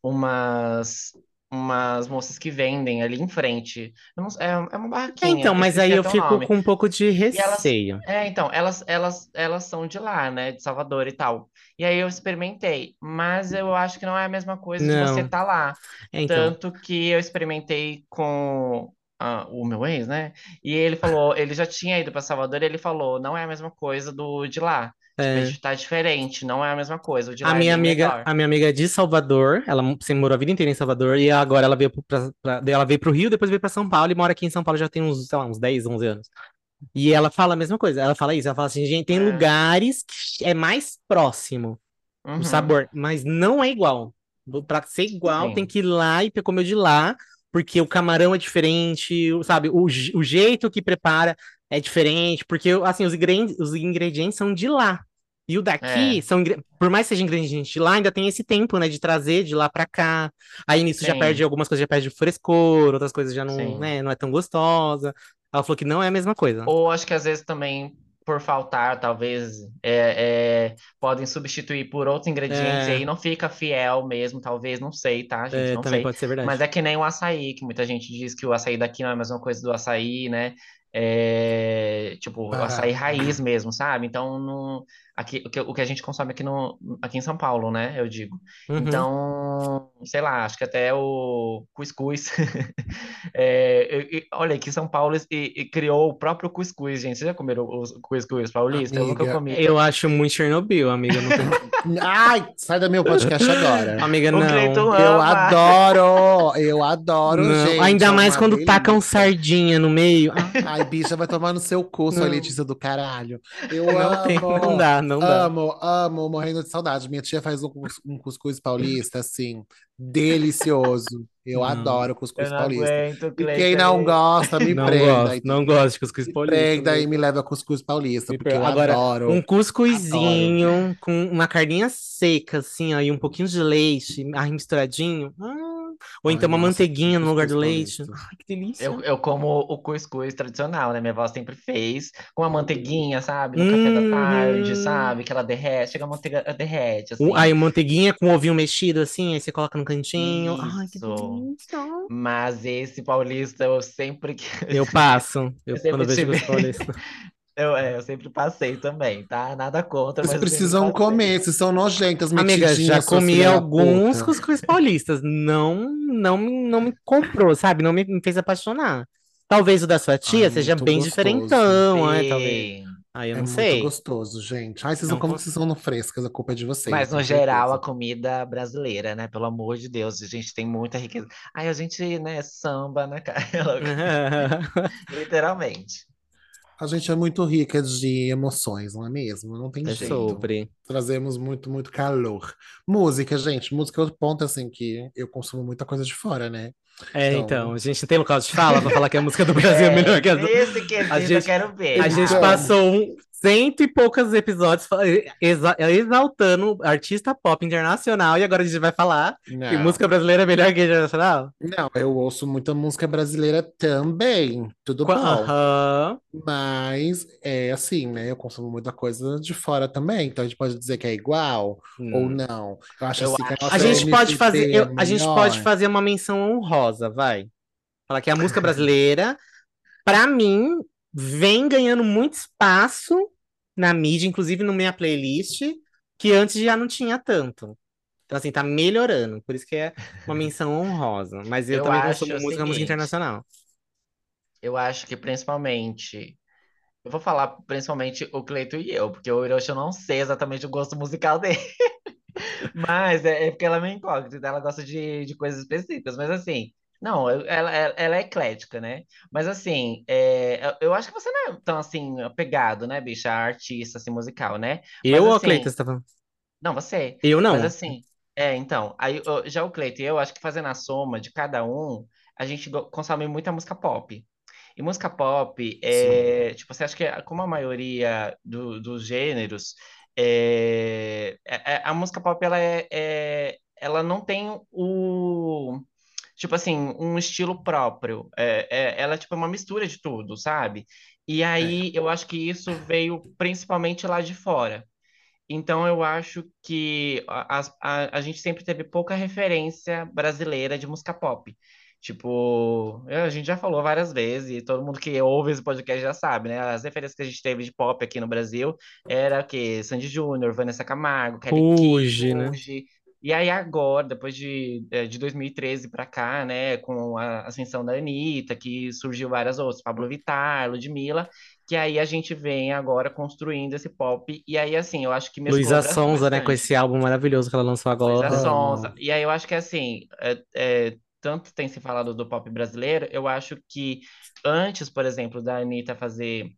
umas umas moças que vendem ali em frente. Não- é, é uma É, barraquinha, então, eu mas aí eu fico nome. com um pouco de elas- receio. É, então, elas, elas, elas são de lá, né? De Salvador e tal. E aí eu experimentei, mas eu acho que não é a mesma coisa de você Não. estar lá. É, então. Tanto que eu experimentei com ah, o meu ex, né? E ele falou, ele já tinha ido para Salvador e ele falou, não é a mesma coisa do de lá. É. Tipo, tá diferente, não é a mesma coisa. A é minha bem amiga, melhor. a minha amiga é de Salvador, ela sempre morou a vida inteira em Salvador e agora ela veio pra- ela veio pro Rio, depois veio pra São Paulo e mora aqui em São Paulo já tem uns, sei lá, uns 10, 11 anos. E ela fala a mesma coisa, ela fala isso, ela fala assim, gente, tem É. lugares que é mais próximo Uhum. o sabor, mas não é igual. Pra ser igual, Sim. tem que ir lá e comer de lá, porque o camarão é diferente, sabe? O, o jeito que prepara é diferente, porque assim, os ingredientes, os ingredientes são de lá. E o daqui É. são, por mais que seja ingrediente de lá, ainda tem esse tempo, né, de trazer de lá pra cá. Aí nisso já Sim. perde algumas coisas, já perde o frescor, outras coisas já não, Sim. né, não é tão gostosa. Ela falou que não é a mesma coisa. Ou acho que às vezes também, por faltar, talvez é, é, podem substituir por outros ingredientes e É. aí não fica fiel mesmo, talvez, não sei, tá, gente? É, Não também sei. pode ser verdade. Mas é que nem o açaí, que muita gente diz que o açaí daqui não é a mesma coisa do açaí, né? É, tipo, o Barato. açaí raiz mesmo, sabe? Então, não, aqui, o que, o que a gente consome aqui, no, aqui em São Paulo, né? Eu digo. Uhum. Então, sei lá, acho que até o cuscuz. <laughs> É, e- e- olha, aqui São Paulo e, e criou o próprio cuscuz, gente. Vocês já comeram o cuscuz paulista? Eu nunca Amiga, comi. Eu acho muito Chernobyl, amiga. Não tem... <laughs> Ai, sai do meu podcast agora. Amiga, O não. Eu adoro, eu adoro, Não. gente. Ainda é mais quando tacam delícia. sardinha no meio. <laughs> Ai, bicha, vai tomar no seu cu, sua Não. Letícia do caralho. Eu não tem, amo. não dá, não dá. Amo, amo, morrendo de saudade. Minha tia faz um, um cuscuz paulista, assim, delicioso. Eu Hum. adoro Eu cuscuz não paulista. aguento, E quem não gosta, me <laughs> Não prenda. gosto, não gosto de cuscuz Me paulista. prenda e amiga. me leva a cuscuz paulista, Me porque eu Agora, adoro. um cuscuzinho com uma carninha seca, assim, ó, e um pouquinho de leite, aí misturadinho. Hum. Ou Ai, então uma nossa, manteiguinha no lugar do leite. <laughs> Ai, que delícia. Eu, eu como o cuscuz tradicional, né? Minha avó sempre fez com a manteiguinha, sabe? No café da tarde, Uhum. sabe? Que ela derrete, chega a manteiga derrete, Um- assim. Aí manteiguinha com ovinho mexido, assim, aí você coloca no cantinho. Ai, que Isso. delícia. Mas esse paulista, eu sempre Eu <laughs> passo. Eu, Eu sempre quando eu vejo tive- paulista. <laughs> eu, é, eu sempre passei também, tá? Nada contra, Vocês precisam comer, vocês são nojentas, Amiga, já comi alguns cuscuz paulistas. Não, não, me- não me comprou, sabe? Não me, me fez apaixonar. Talvez o da sua tia Ai, seja muito bem gostoso. diferentão, né? Talvez. Aí eu É não muito sei. gostoso, gente. Ai, vocês Não não como vocês são no frescas, a culpa é de vocês. Mas no geral, a comida brasileira, né? Pelo amor de Deus, a gente tem muita riqueza. Ai, a gente, né, samba na cara, <laughs> <laughs> literalmente. A gente é muito rica de emoções, não é mesmo? Não tem É jeito. sobre. Trazemos muito, muito calor. Música, gente. Música é outro ponto, assim, que eu consumo muita coisa de fora, né? É, Então- então, a gente não tem local de fala pra falar que a música do <laughs> Brasil é, melhor que a do. Esse quesito eu gente- quero ver. A gente Então- passou um, cento e poucos episódios exa- exaltando artista pop internacional e agora a gente vai falar que Não. música brasileira é melhor que internacional? Não, eu ouço muita música brasileira também. Tudo Qua- bom. Mas é assim, né? Eu consumo muita coisa de fora também. Então a gente pode dizer que é igual ou Hum. não. Eu acho Eu assim que a acho- nossa A gente pode fazer, é eu- a gente pode fazer uma menção honrosa, vai. Falar que a música brasileira, pra mim, vem ganhando muito espaço na mídia, inclusive na minha playlist, que antes já não tinha tanto. Então, assim, tá melhorando. Por isso que é uma <laughs> menção honrosa. Mas eu, Eu também consumo o música, música seguinte. internacional. Eu acho que principalmente. Eu vou falar principalmente o Cleito e eu, porque o Hiroshi eu não sei exatamente o gosto musical dele. <laughs> Mas é, é porque ela é meio incógnita, ela gosta de, de coisas específicas. Mas assim, não, ela, ela, é eclética, né? Mas assim, é, eu- acho que você não é tão assim, apegado, né, bicha, a artista assim, musical, né? Eu ou a assim, Cleiton, você tá falando? Não, você. Eu não. Mas assim, É, então, aí já o Cleiton e eu acho que fazendo a soma de cada um, a gente consome muita música pop. E música pop, Sim. é, tipo, você acha que como a maioria do- dos gêneros, é, é- é- a música pop ela é, é- ela não tem o tipo assim, um estilo próprio. É, é- ela tipo, é uma mistura de tudo, sabe? E É, aí eu acho que isso veio principalmente lá de fora. Então eu acho que a, a, a gente sempre teve pouca referência brasileira de música pop. Tipo, a gente já falou várias vezes, e todo mundo que ouve esse podcast já sabe, né? As referências que a gente teve de pop aqui no Brasil era o quê? Sandy Júnior, Vanessa Camargo, Kelly Key, Fuge, né? Fuji. E aí agora, depois de, eh, de 2013 para cá, né, com a ascensão da Anitta, que surgiu várias outras, Pablo Vittar, Ludmilla, que aí a gente vem agora construindo esse pop. E aí, assim, eu acho que Luísa Sonza, né? Com esse álbum maravilhoso que ela lançou Luísa agora. Sonza. amo. E aí eu acho que, assim, é, é, tanto tem se falado do pop brasileiro, eu acho que antes, por exemplo, da Anitta fazer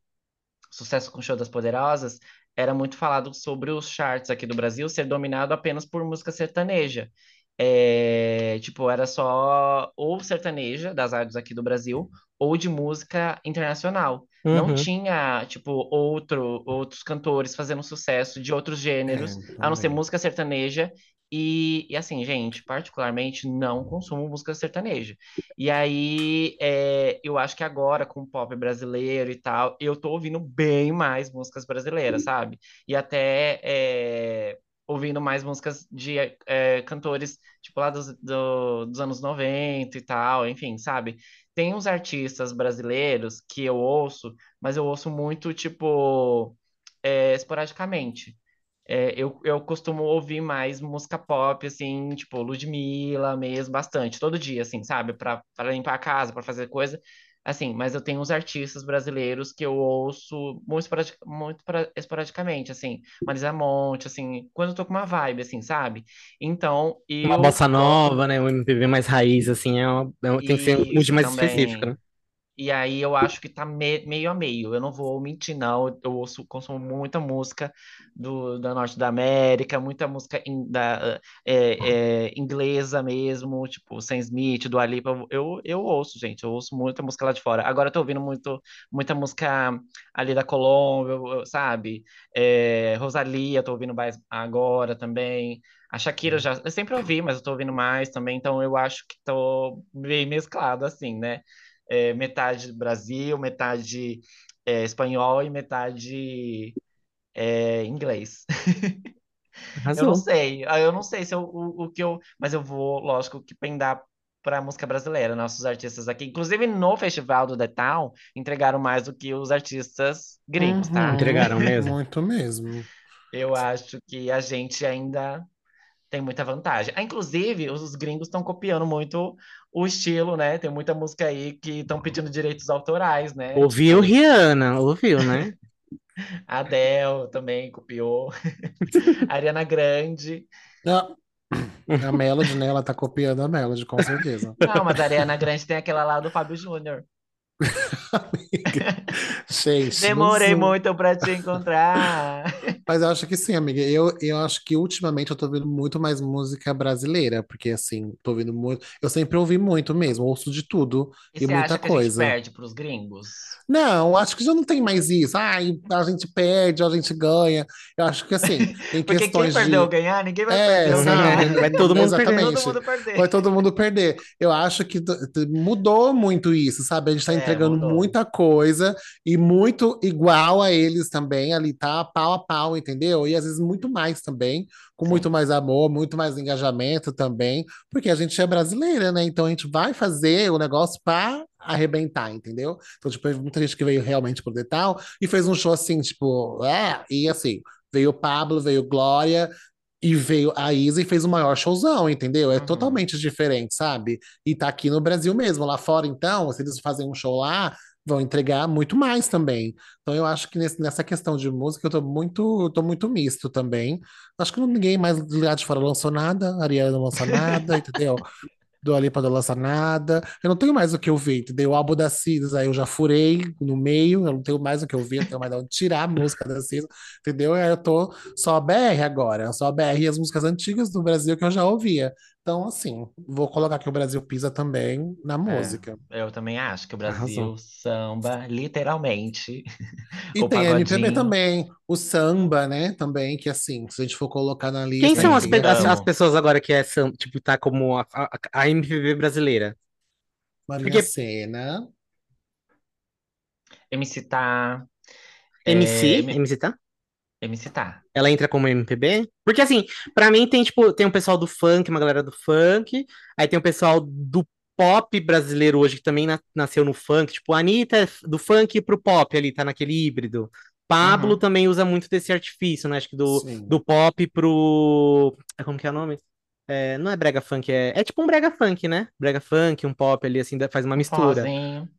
sucesso com o Show das Poderosas, era muito falado sobre os charts aqui do Brasil ser dominado apenas por música sertaneja. É, tipo, era só ou sertaneja das rádios aqui do Brasil ou de música internacional. Não Uhum. tinha, tipo, outro, outros cantores fazendo sucesso de outros gêneros, é, a não ser música sertaneja. E, e assim, gente, particularmente não consumo música sertaneja. E aí, é, eu acho que agora, com o pop brasileiro e tal, eu tô ouvindo bem mais músicas brasileiras, sabe? E até é, ouvindo mais músicas de é, cantores, tipo, lá dos, do- dos anos 90 e tal, enfim, sabe? Tem uns artistas brasileiros que eu ouço, mas eu ouço muito, tipo, é, esporadicamente. É, eu, eu costumo ouvir mais música pop, assim, tipo, Ludmilla mesmo, bastante, todo dia, assim, sabe? Pra limpar a casa, pra fazer coisa, assim, mas eu tenho uns artistas brasileiros que eu ouço muito, muito esporadicamente, assim, Marisa Monte, assim, quando eu tô com uma vibe, assim, sabe? Então, Uma bossa nova, né? Um MPB mais raiz, assim, é uma- é uma- tem que ser um mood mais específico, também. né? E aí eu acho que tá me- meio a meio. Eu não vou mentir, não. Eu ouço, consumo muita música do, da Norte da América, muita música in- da, é, é, inglesa mesmo, tipo Sam Smith, Dua Lipa. Eu, eu ouço, gente. Eu ouço muita música lá de fora. Agora eu tô ouvindo muito, muita música ali da Colômbia, sabe? É, Rosalía, tô ouvindo mais agora também. A Shakira já, eu sempre ouvi, mas eu tô ouvindo mais também, então eu acho que tô bem mesclado assim, né? É, metade Brasil, metade é, espanhol e metade é, inglês. <laughs> Eu não Arrasou. sei, ah, eu não sei se eu, o, o que eu, mas eu vou, lógico, que pendar para música brasileira, nossos artistas aqui, inclusive no Festival do The Town, entregaram mais do que os artistas gringos, tá? Uhum, Entregaram <laughs> mesmo? muito mesmo. Eu acho que a gente ainda tem muita vantagem. Ah, inclusive, os os gringos estão copiando muito o estilo, né? Tem muita música aí que estão pedindo direitos autorais, né? Ouviu Rihanna, ouviu, né? A <laughs> Adele também copiou. <laughs> Ariana Grande. Ah, a Melody, né? Ela tá copiando a Melody, com certeza. Não, mas a Ariana Grande tem aquela lá do Fábio Júnior. Amiga. Gente, <laughs> não Demorei muito pra te encontrar. <laughs> Mas eu acho que sim, amiga. Eu, eu acho que ultimamente eu tô ouvindo muito mais música brasileira, porque assim, tô ouvindo muito. Eu sempre ouvi muito mesmo, ouço de tudo E e você muita acha que a gente coisa. perde pros gringos? Não, acho que já não tem mais isso. Ai, a gente perde, a gente ganha. Eu acho que assim, <laughs> em Porque quem questões perdeu ou de. ganhar, ninguém vai É, perder sabe? Vai todo mundo perder. Todo Exatamente. mundo perder. Vai todo mundo perder. Eu acho que mudou muito isso, sabe? A gente tá É, entregando mudou. muita coisa e muito igual a eles também, ali tá pau a pau, entendeu? E às vezes muito mais também, com muito Sim. mais amor, muito mais engajamento também, porque a gente é brasileira, né? Então a gente vai fazer o negócio pra arrebentar, entendeu? Então, tipo, muita gente que veio realmente pro Detal e fez um show assim, tipo, é, e assim, veio o Pablo, veio Glória. E veio a Isa e fez o maior showzão, entendeu? É Uhum. totalmente diferente, sabe? E tá aqui no Brasil mesmo. Lá fora, então, se eles fazem um show lá, vão entregar muito mais também. Então eu acho que nesse- nessa questão de música eu tô muito, tô muito misto também. Acho que ninguém mais lá de fora lançou nada, a Ariana não lançou nada, <laughs> entendeu? Do Alipa não lança nada. Eu não tenho mais o que ouvir, entendeu? O álbum da Cis, aí eu já furei no meio, eu não tenho mais o que eu tenho mais de onde tirar a música da Cis, entendeu? Aí eu tô só BR agora, só BR e as músicas antigas do Brasil que eu já ouvia. Então, assim, vou colocar aqui o Brasil Pisa também na música. É, eu também acho que o Brasil Arrasou. samba, literalmente. E <laughs> o tem MPB pagodinho. também, o samba, né? Também, que assim, se a gente for colocar na lista. Quem são as, pe- inteira, as, as pessoas agora que é, são, tipo, tá como a, a, a MPB brasileira? Marina porque- Sena. MC Tá. MC? É, MC tá? MC Tá. Ela entra como MPB? Porque assim, pra mim tem tipo, tem um pessoal do funk, uma galera do funk, aí tem o pessoal do pop brasileiro hoje que também na- nasceu no funk, tipo, a Anitta é do funk pro pop ali, tá naquele híbrido. Pablo Uhum. também usa muito desse artifício, né? Acho que do, Sim. do pop pro. Como que é o nome? É, não é brega funk, é, é tipo um brega funk, né? Brega funk, um pop ali, assim, faz uma mistura.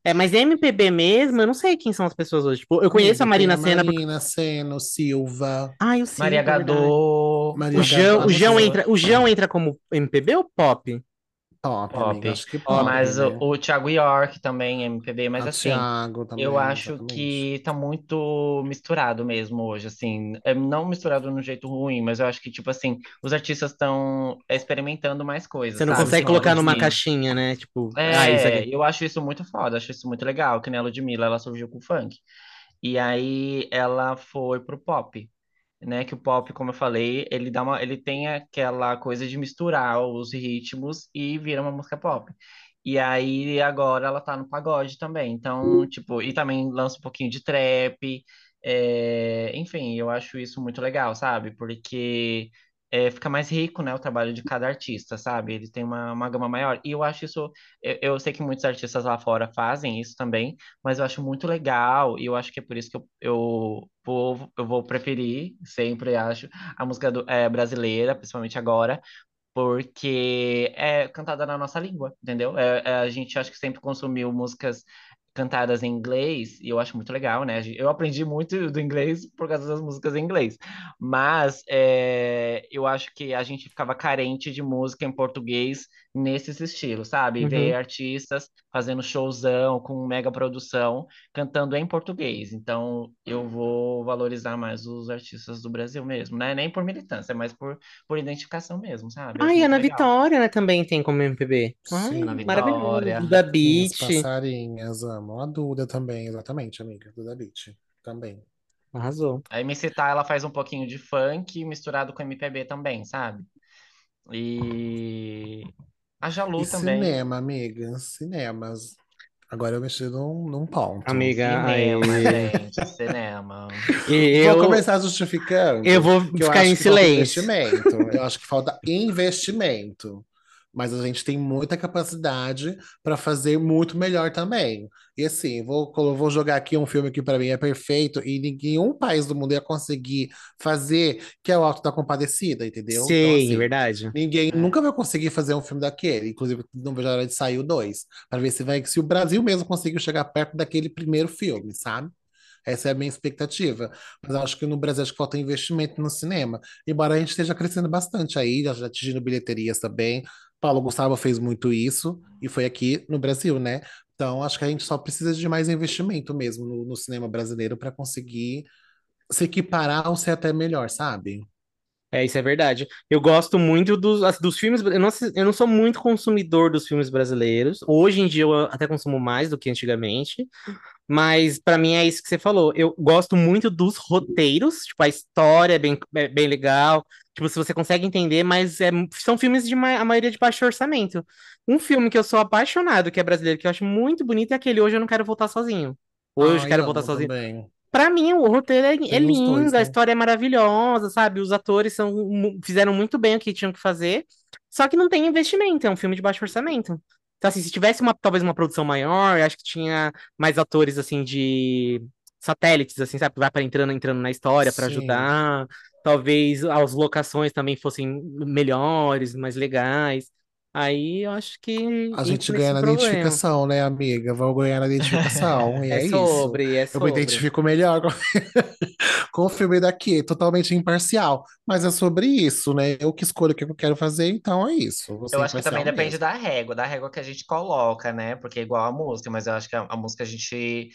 É, mas MPB mesmo, eu não sei quem são as pessoas hoje. Tipo, eu conheço a Amiga, Marina porque- Marina Sena, o Silva. Ai, o Silva, Maria é. Gadô. Maria O João, o Gadot. João entra, o João entra como MPB ou pop? Pop. amiga, acho que pop, Mas né? o, o Thiago York também, MPB, mas A assim. Thiago também, Eu acho exatamente. que tá muito misturado mesmo hoje, assim. É, não misturado no jeito ruim, mas eu acho que, tipo assim, os artistas estão experimentando mais coisas, Você não sabe? consegue Que nem a colocar numa caixinha, né? Tipo, ah, isso É, aqui. eu acho isso muito foda, acho isso muito legal, que nem a Ludmilla, ela surgiu com o funk. E aí ela foi pro pop, né? Que o pop, como eu falei, ele dá uma, ele tem aquela coisa de misturar os ritmos e vira uma música pop. E aí agora ela tá no pagode também. Então, tipo, e também lança um pouquinho de trap. é, enfim, eu acho isso muito legal, sabe? Porque é, fica mais rico, né, o trabalho de cada artista, sabe? Ele tem uma, uma gama maior. E eu acho isso, eu, eu sei que muitos artistas lá fora fazem isso também, mas eu acho muito legal, e eu acho que é por isso que eu, eu, vou, eu vou preferir, sempre acho, a música do- é, brasileira, principalmente agora, porque é cantada na nossa língua, entendeu? É, é, a gente acho que sempre consumiu músicas cantadas em inglês, e eu acho muito legal, né? Eu aprendi muito do inglês por causa das músicas em inglês, mas é, eu acho que a gente ficava carente de música em português nesses estilos, sabe? Uhum. Ver artistas fazendo showzão com mega produção, cantando em português. Então, eu vou valorizar mais os artistas do Brasil mesmo, né? Nem por militância, mas por, por identificação mesmo, sabe? Ah, e Ana legal. Vitória, né, também tem como MPB. Ai, Sim. Ana maravilhoso. Vitória. Duda Tem as Beat. passarinhas, amo. A Duda também, exatamente, amiga. Duda Beat, também. Arrasou. A MC Tá, ela faz um pouquinho de funk misturado com MPB também, sabe? E a Jalu E também. cinema, amiga, cinemas. Agora eu mexi num, num ponto. Amiga, Cinema, aí. gente, cinema. <laughs> E Vou eu, começar justificando eu vou eu ficar acho em que falta silêncio. investimento. Eu acho que falta <laughs> investimento. Mas a gente tem muita capacidade para fazer muito melhor também. E assim, vou, vou jogar aqui um filme que para mim é perfeito e nenhum país do mundo ia conseguir fazer, que é o Alto da Compadecida, entendeu? Então, Sim, assim, verdade. Ninguém É. nunca vai conseguir fazer um filme daquele. Inclusive, não vejo a hora de sair o dois. Para ver se vai, se o Brasil mesmo conseguiu chegar perto daquele primeiro filme, sabe? Essa é a minha expectativa. Mas acho que no Brasil acho que falta investimento no cinema. Embora a gente esteja crescendo bastante aí, já atingindo bilheterias também. Paulo Gustavo fez muito isso, e foi aqui no Brasil, né? Então acho que a gente só precisa de mais investimento mesmo no, no cinema brasileiro para conseguir se equiparar ou ser até melhor, sabe? É, isso é verdade. Eu gosto muito dos, dos filmes. Eu não, eu não sou muito consumidor dos filmes brasileiros. Hoje em dia eu até consumo mais do que antigamente. Mas pra mim é isso que você falou. Eu gosto muito dos roteiros. Tipo, a história é bem, é bem legal. Tipo, se você consegue entender, mas é- são filmes de ma- a maioria de baixo orçamento. Um filme que eu sou apaixonado, que é brasileiro, que eu acho muito bonito, é aquele Hoje Eu Não Quero Voltar Sozinho. Hoje Eu Ai, Quero Voltar Sozinho. também. Pra mim, o roteiro é, é os dois, lindo, a né? história é maravilhosa, sabe? Os atores são, fizeram muito bem o que tinham que fazer, só que não tem investimento, é um filme de baixo orçamento. Então, assim, se tivesse uma, talvez uma produção maior, eu acho que tinha mais atores, assim, de satélites, assim, sabe? Vai para entrando, entrando na história para ajudar. Talvez as locações também fossem melhores, mais legais. Aí eu acho que A gente ganha na problema. identificação, né, amiga? Vamos ganhar na identificação, e <laughs> É é isso. sobre, é Eu me sobre. identifico melhor com, <laughs> com o filme daqui, totalmente imparcial. Mas é sobre isso, né? Eu que escolho o que eu quero fazer, então é isso. Ser Eu acho que também imparcial depende mesmo. da régua, da régua que a gente coloca, né? Porque é igual a música, mas eu acho que a, a música a gente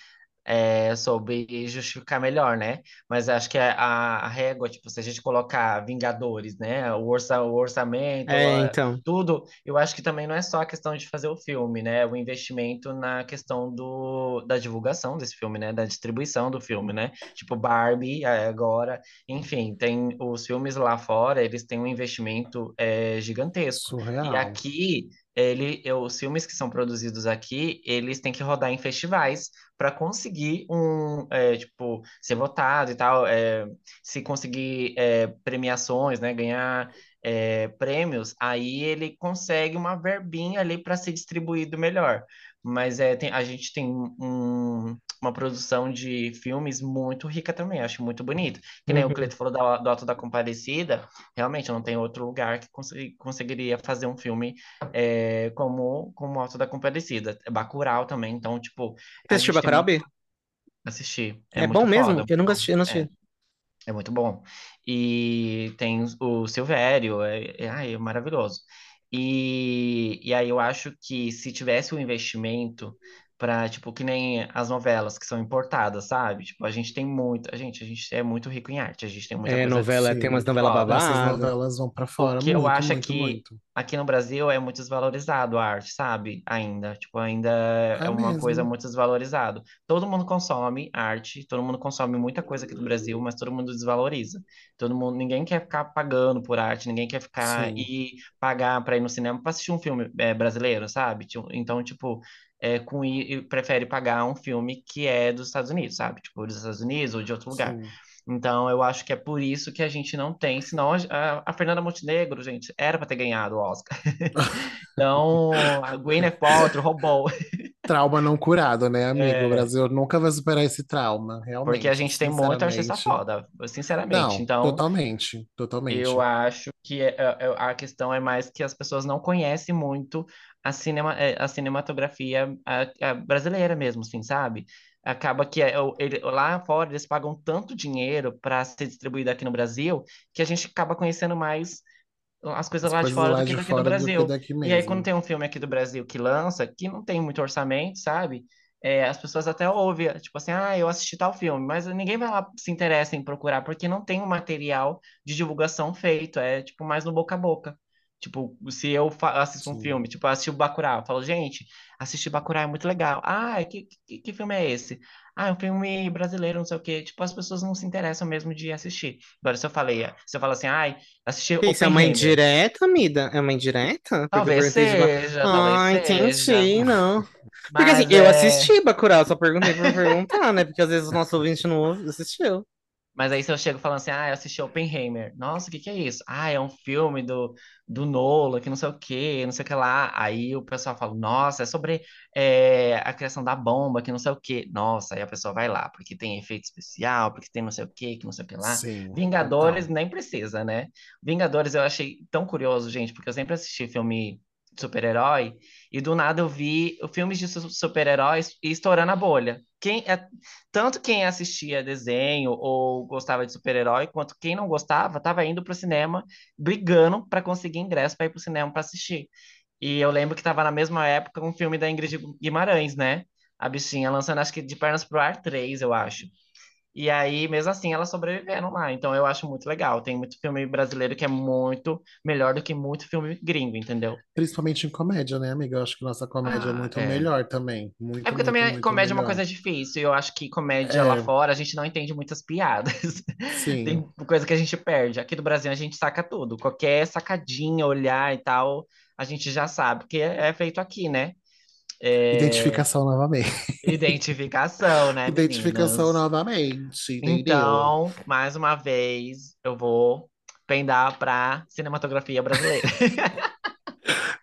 é, soube justificar melhor, né? Mas acho que a, a régua, tipo, se a gente colocar Vingadores, né? O, orça, o orçamento, É, então. tudo, eu acho que também não é só a questão de fazer o filme, né? O investimento na questão do, da divulgação desse filme, né? Da distribuição do filme, né? Tipo, Barbie, é, agora, enfim, tem os filmes lá fora, eles têm um investimento é, gigantesco. E Surreal. aqui, ele, os filmes que são produzidos aqui, eles têm que rodar em festivais para conseguir um, é, tipo, ser votado e tal, é, se conseguir é, premiações, né, ganhar é, prêmios, aí ele consegue uma verbinha ali para ser distribuído melhor. Mas é, tem- a gente tem um- uma produção de filmes muito rica também, acho muito bonito. Que nem o Uhum. Cleito falou da, do Auto da Compadecida, realmente não tem outro lugar que consegui- conseguiria fazer um filme é, como, como o Auto da Compadecida. É Bacurau também, então, tipo, Você assistiu Bacurau, B? pra assistir. É É bom mesmo? foda, Eu nunca assisti, eu não. É, assisti. é muito bom. E tem o Silvério, é, é, é maravilhoso. E, e aí eu acho que se tivesse um investimento para, tipo, que nem as novelas que são importadas, sabe? Tipo, a gente tem muito, a gente, a gente é muito rico em arte, a gente tem muita É, coisa novela, tem umas novelas foda. Essas novelas vão pra O fora que eu muito, acho muito, que muito. aqui no Brasil é muito desvalorizado a arte, sabe? Ainda, tipo, ainda É é uma coisa muito desvalorizado. Todo mundo consome arte, todo mundo consome muita coisa aqui do Brasil, mas todo mundo desvaloriza. Todo mundo, ninguém quer ficar pagando por arte, ninguém quer ficar Sim. e pagar para ir no cinema para assistir um filme é, brasileiro, sabe? Tipo, Então, tipo, é, com prefere pagar um filme que é dos Estados Unidos, sabe? Tipo, dos Estados Unidos ou de outro lugar. Sim. Então, eu acho que é por isso que a gente não tem, senão a, a Fernanda Montenegro, gente, era para ter ganhado o Oscar. <laughs> Então, a Gwyneth Paltrow roubou, Trauma não curado, né, amigo? O É, Brasil nunca vai superar esse trauma, porque a realmente, gente tem muito artista foda, sinceramente. Não, Então, totalmente, totalmente. eu acho que é- é- é- a questão é mais que as pessoas não conhecem muito a, cinema, é, a cinematografia a- a brasileira mesmo, assim, sabe? Acaba que é, ele- lá fora eles pagam tanto dinheiro para ser distribuído aqui no Brasil que a gente acaba conhecendo mais as coisas As lá de coisas fora do lá que de daqui do fora do que Brasil. daqui E aí, quando tem um filme aqui do Brasil que lança, que não tem muito orçamento, sabe? É, as pessoas até ouvem, tipo assim, ah, eu assisti tal filme, mas ninguém vai lá se interessa em procurar, porque não tem um material de divulgação feito, é tipo mais no boca a boca. Tipo, se eu assisto um Sim, filme, tipo, assisti o Bacurau, eu falo, gente, assisti Bacurau é muito legal. Ah, que, que, que filme é esse? Ah, é um filme brasileiro, não sei o quê. Tipo, as pessoas não se interessam mesmo de assistir. Agora, se eu falei, se eu falo assim, ai, assisti Que Isso é uma indireta, Mida? É uma indireta? Eu Talvez seja, Ah, seja. entendi, não. Porque assim, Mas eu é. assisti Bacurau, só perguntei por perguntar, né? Porque às vezes o nosso ouvinte não assistiu. Mas aí se eu chego falando assim, ah, eu assisti Oppenheimer. Nossa, o que que é isso? Ah, é um filme do, do Nolan, que não sei o quê, não sei o que lá. Aí o pessoal fala, nossa, é sobre é, a criação da bomba, que não sei o quê. Nossa, aí a pessoa vai lá, porque tem efeito especial, porque tem não sei o quê, que não sei o que lá. sim, Vingadores total. nem precisa, né? Vingadores eu achei tão curioso, gente, porque eu sempre assisti filme super-herói e do nada eu vi filmes de su- super-heróis estourando a bolha. Quem é, tanto quem assistia desenho ou gostava de super-herói, quanto quem não gostava, tava indo pro cinema brigando para conseguir ingresso para ir pro cinema para assistir. E eu lembro que tava na mesma época um filme da Ingrid Guimarães, né? A bichinha lançando, acho que de Pernas pro Ar 3, eu acho. E aí, mesmo assim, elas sobreviveram lá. Então, eu acho muito legal. Tem muito filme brasileiro que é muito melhor do que muito filme gringo, entendeu? Principalmente em comédia, né, amiga? Eu acho que nossa comédia é Ah, muito é. melhor também. É Muito, porque muito, também muito comédia é uma melhor. coisa difícil. Eu acho que comédia lá É, fora a gente não entende muitas piadas. <laughs> sim. Tem coisa que a gente perde. Aqui do Brasil a gente saca tudo. Qualquer sacadinha, olhar e tal, a gente já sabe, porque é é feito aqui, né? É, Identificação novamente. Identificação, né, <laughs> Identificação meninas? novamente, entendeu? Então, mais uma vez, eu vou pendar pra cinematografia brasileira. <laughs>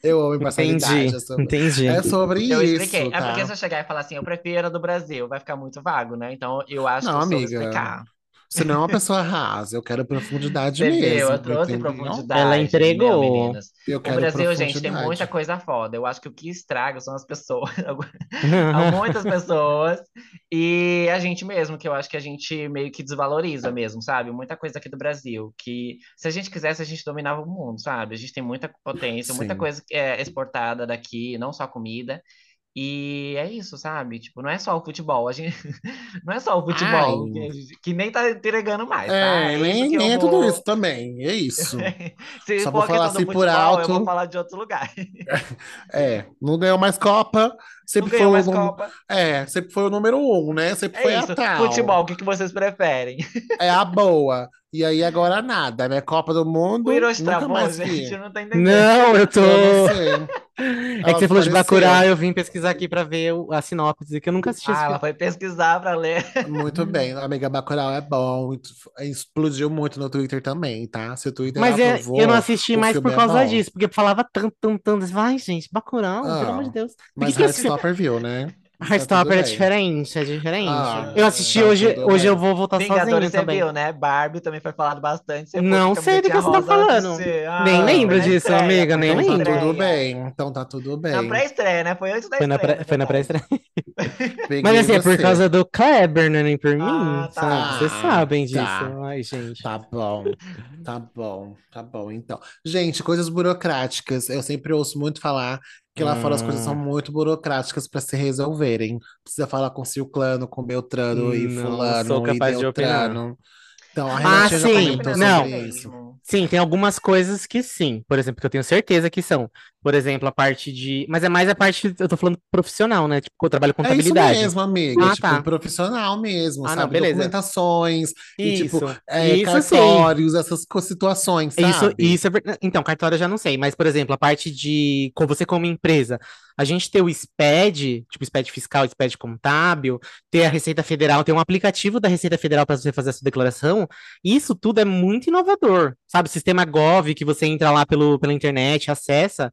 Eu amo imparcialidade. Entendi, É sobre, entendi. é sobre Eu expliquei. isso, É porque tá? se eu chegar e falar assim, eu prefiro a do Brasil, vai ficar muito vago, né? Então, eu acho que Não, eu soube amiga. explicar. Você não é uma pessoa rasa, eu quero profundidade Você viu? mesmo, Eu trouxe entendeu? profundidade, Ela meu, entregou. meninas. Eu O quero Brasil, gente, tem muita coisa foda. Eu acho que o que estraga são as pessoas. <laughs> Há <laughs> muitas pessoas e a gente mesmo, que eu acho que a gente meio que desvaloriza mesmo, sabe? Muita coisa aqui do Brasil, que se a gente quisesse, a gente dominava o mundo, sabe? A gente tem muita potência, muita Sim. coisa que é exportada daqui, não só comida. E é isso, sabe? Tipo, não é só o futebol, a gente <laughs> não é só o futebol que, a que nem tá entregando mais, tá? É, É nem, nem é tudo vou. isso também, é isso. <laughs> Se Só for vou a falar assim por futebol, eu vou alto. falar de outro lugar. <laughs> É, não ganhou mais Copa, Não sempre foi ganhou o mais número, Copa. é, sempre foi o número um, né? Sempre foi É a isso. tal. Futebol, o que que vocês preferem? É a boa. E aí agora nada, né? Copa do O Mundo, nunca travou, mais gente, eu não tô entendendo. Não, eu tô. Eu não sei. É que você falou de. Bacurau, eu vim pesquisar aqui pra ver o- a sinopse, que eu nunca assisti Ah, ela filme. foi pesquisar pra ler. Muito bem, amiga Bacurau é bom, explodiu muito no Twitter também, tá? Se o Twitter Mas é, aprovou, eu não assisti o mais por é causa bom. disso, porque falava tanto, tanto, tanto. Ai, gente, Bacurau, pelo amor de Ah, Deus. Mas filme... Heartstopper viu, né? Tá tudo Heartstopper é diferente, é diferente. Ah, Eu assisti tá hoje, hoje eu bem. vou voltar sozinho Vingadores, você também. viu, né? Barbie também foi falado bastante. Você Não sei do que você tá falando. ser. Nem Ah, lembro na disso, estreia, amiga, nem na Então tá lembro. tudo bem, então tá tudo Na bem. pré-estreia, né? Foi antes da Foi na estreia, pré, na foi na verdade. pré-estreia. <laughs> Mas assim, é por causa do Kleber, não é nem por mim, Ah, sabe? tá. Vocês Ah, sabem disso. tá. Ai, gente. Tá bom, tá bom, tá bom, então. Gente, coisas burocráticas. Eu sempre ouço muito falar que lá fora as coisas são Hum, muito burocráticas para se resolverem. Precisa falar com Ciclano, com Beltrano e não sou Fulano e capaz de opinar. Então, a Ah, Renatinha já sim. Não. isso. Sim, tem algumas coisas que sim. Por exemplo, que eu tenho certeza que são. Por exemplo, a parte de. Mas é mais a parte. Eu tô falando profissional, né? Tipo, eu trabalho com É isso contabilidade. mesmo, amiga. Ah, tipo, tá. profissional mesmo, Ah, não, sabe? beleza. Documentações e, tipo, Isso. é, Isso sim. cartórios, essas co- situações, Isso, sabe? isso é verdade. Então, cartório eu já não sei, mas, por exemplo, a parte de você como empresa, a gente ter o SPED, tipo SPED fiscal, SPED contábil, ter a Receita Federal, ter um aplicativo da Receita Federal para você fazer a sua declaração, isso tudo é muito inovador, sabe? O sistema Gov, que você entra lá pelo, pela internet, acessa.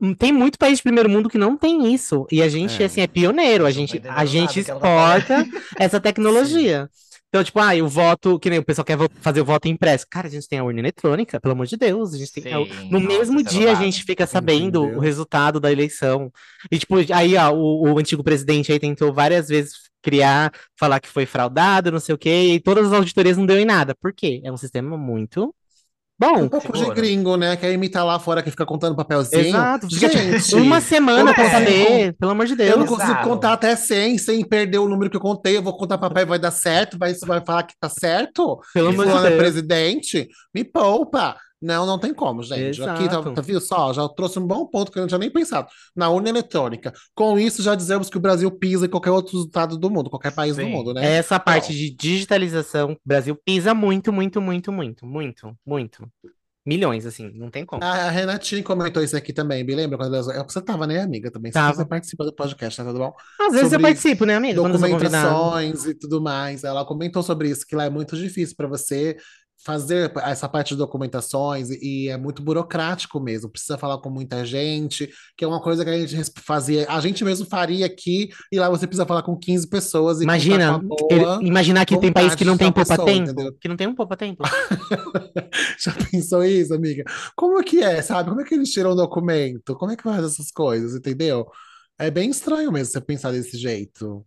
Hum, Tem muito país de primeiro mundo que não tem isso. E a gente, É. assim, é pioneiro. A gente, a gente exporta essa <laughs> tecnologia. Então, tipo, ah, o voto, que nem o pessoal quer fazer o voto impresso. Cara, a gente tem a urna eletrônica, pelo amor de Deus. A gente tem. a- Sim, No nossa, mesmo é dia a gente fica sabendo o Entendeu? resultado da eleição. E, tipo, aí, ó, o, o antigo presidente aí tentou várias vezes criar, falar que foi fraudado, não sei o quê, e todas as auditorias não deu em nada. Por quê? É um sistema muito Um bom. pouco de gringo, né? Quer imitar lá fora que fica contando papelzinho. Exato. Gente, <laughs> uma semana eu pra saber, pelo amor de eu Deus. não consigo Exato. contar até 100 sem perder o número que eu contei. Eu vou contar papel e vai dar certo. Vai, vai falar que tá certo? Pelo amor de é Deus. presidente? Me poupa. Não, não tem como, gente. Aqui, tá, Exato. tá, viu só? Já trouxe um bom ponto que eu não tinha nem pensado. Na urna eletrônica. Com isso, já dizemos que o Brasil pisa em qualquer outro estado do mundo, qualquer país do Sim. mundo, né? Essa parte Bom. de digitalização, o Brasil pisa muito, muito, muito, muito, muito, muito. Milhões, assim, não tem como. A Renatinha comentou isso aqui também, me lembra? Quando ela... Você tava, né, amiga, também? Você, Tava. você participa do podcast, tá tudo bom? Às vezes eu sobre participo, né, amiga? Eu documentações e tudo mais. Ela comentou sobre isso, que lá é muito difícil para você fazer essa parte de documentações e é muito burocrático mesmo. Precisa falar com muita gente, que é uma coisa que a gente fazia, a gente mesmo faria aqui, e lá você precisa falar com 15 pessoas e Imagina, contar com a ele- boa imaginar que tem país que não tem da pessoa, poupa-tempo, entendeu? que não tem um poupa-tempo. <laughs> Já pensou isso, amiga? Como que é, sabe? Como é que eles tiram o documento? Como é que faz essas coisas, entendeu? É bem estranho mesmo você pensar desse jeito.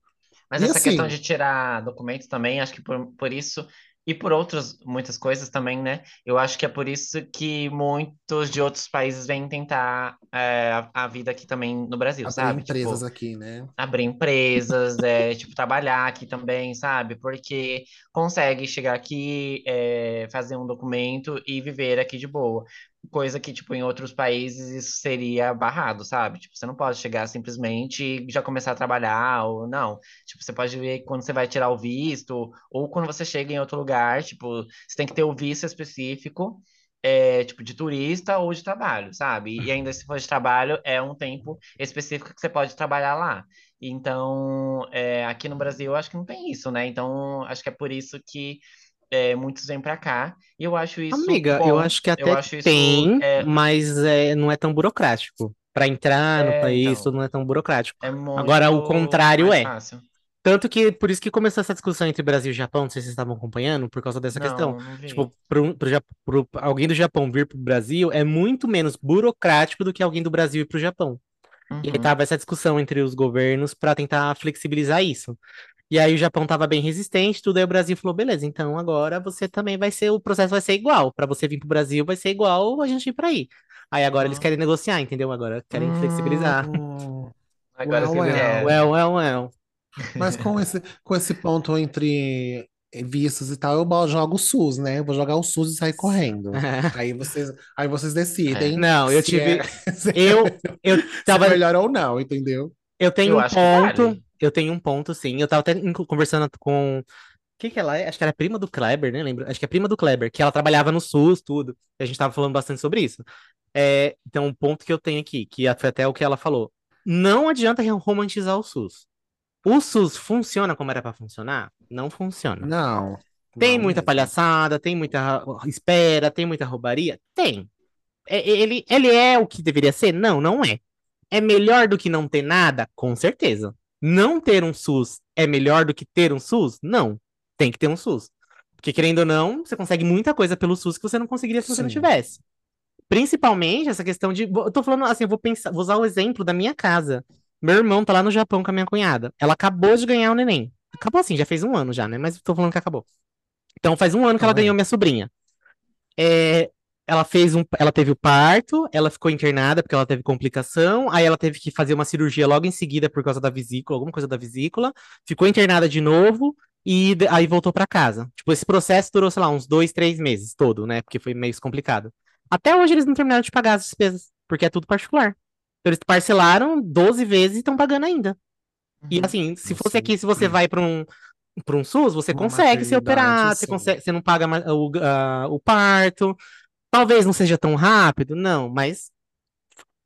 Mas E essa questão assim- de tirar documentos também, acho que por, por isso, e por outras muitas coisas também, né? Eu acho que é por isso que muitos de outros países vêm tentar é, a, a vida aqui também no Brasil, Abrir sabe? empresas Tipo, aqui, né? abrir empresas, é, <laughs> tipo, trabalhar aqui também, sabe? Porque consegue chegar aqui, é, fazer um documento e viver aqui de boa. Coisa que, tipo, em outros países isso seria barrado, sabe? Tipo, você não pode chegar simplesmente e já começar a trabalhar, ou não. Tipo, você pode ver quando você vai tirar o visto, ou quando você chega em outro lugar, tipo, você tem que ter o visto específico, é, tipo, de turista ou de trabalho, sabe? E ainda se for de trabalho, é um tempo específico que você pode trabalhar lá. Então, é, aqui no Brasil, acho que não tem isso, né? Então, acho que é por isso que é, muitos vêm pra cá. E eu acho isso Amiga, bom. eu acho que até acho isso, tem, é, mas é, não é tão burocrático. Pra entrar no É, país, então. tudo não é tão burocrático. é Agora, o contrário é. fácil. Tanto que por isso que começou essa discussão entre Brasil e Japão, não sei se vocês estavam acompanhando, por causa dessa questão. Não, não vi. Tipo, pro, pro, pro- alguém do Japão vir pro Brasil é muito menos burocrático do que alguém do Brasil ir pro Japão. E aí Uhum. tava essa discussão entre os governos para tentar flexibilizar isso. E aí o Japão tava bem resistente, tudo aí o Brasil falou, beleza, então agora você também vai ser, o processo vai ser igual. Para você vir pro Brasil vai ser igual a gente ir para aí. Aí agora eles Ah. querem negociar, entendeu? Agora querem flexibilizar. Hum, <laughs> Agora Well, well. Well, well, well. mas com esse, com esse ponto entre vistos e tal, eu jogo o SUS, né? Eu vou jogar o SUS e sair correndo. <laughs> Aí vocês, aí vocês decidem Não, eu tive- é, se <laughs> Eu, eu é tava, melhor ou não, entendeu? eu tenho Eu um ponto, vale. Eu tenho um ponto, sim. Eu tava até conversando com, quem que ela é? Acho que era prima do Kleber, né? Lembro. Acho que é prima do Kleber, que ela trabalhava no SUS, tudo. E a gente tava falando bastante sobre isso. É, então, um ponto que eu tenho aqui, que foi até o que ela falou. Não adianta romantizar o SUS. O SUS funciona como era pra funcionar? Não funciona. Não. Tem não muita mesmo. palhaçada, tem muita espera, tem muita roubaria? Tem. É- ele, ele é o que deveria ser? Não, não é. É melhor do que não ter nada? Com certeza. Não ter um SUS é melhor do que ter um SUS? Não. Tem que ter um SUS. Porque, querendo ou não, você consegue muita coisa pelo SUS que você não conseguiria se você não Sim. tivesse. Principalmente essa questão de. Eu tô falando assim, eu vou pensar, vou usar o exemplo da minha casa. Meu irmão tá lá no Japão com a minha cunhada. Ela acabou de ganhar o neném. Acabou assim, já fez um ano já, né? Mas tô falando que acabou. Então faz um ano que ela aí. ganhou minha sobrinha. É, ela fez um, ela teve o parto, ela ficou internada porque ela teve complicação, aí ela teve que fazer uma cirurgia logo em seguida por causa da vesícula, alguma coisa da vesícula, ficou internada de novo e aí voltou pra casa. Tipo, esse processo durou, sei lá, uns dois, três meses todo, né? Porque foi meio complicado. Até hoje eles não terminaram de pagar as despesas, porque é tudo particular. Então, eles parcelaram 12 vezes e estão pagando ainda. E Uhum. assim, se fosse aqui, se você vai para um, para um SUS, você Uma consegue se operar, você consegue, você não paga o, a- o parto. Talvez não seja tão rápido, não, mas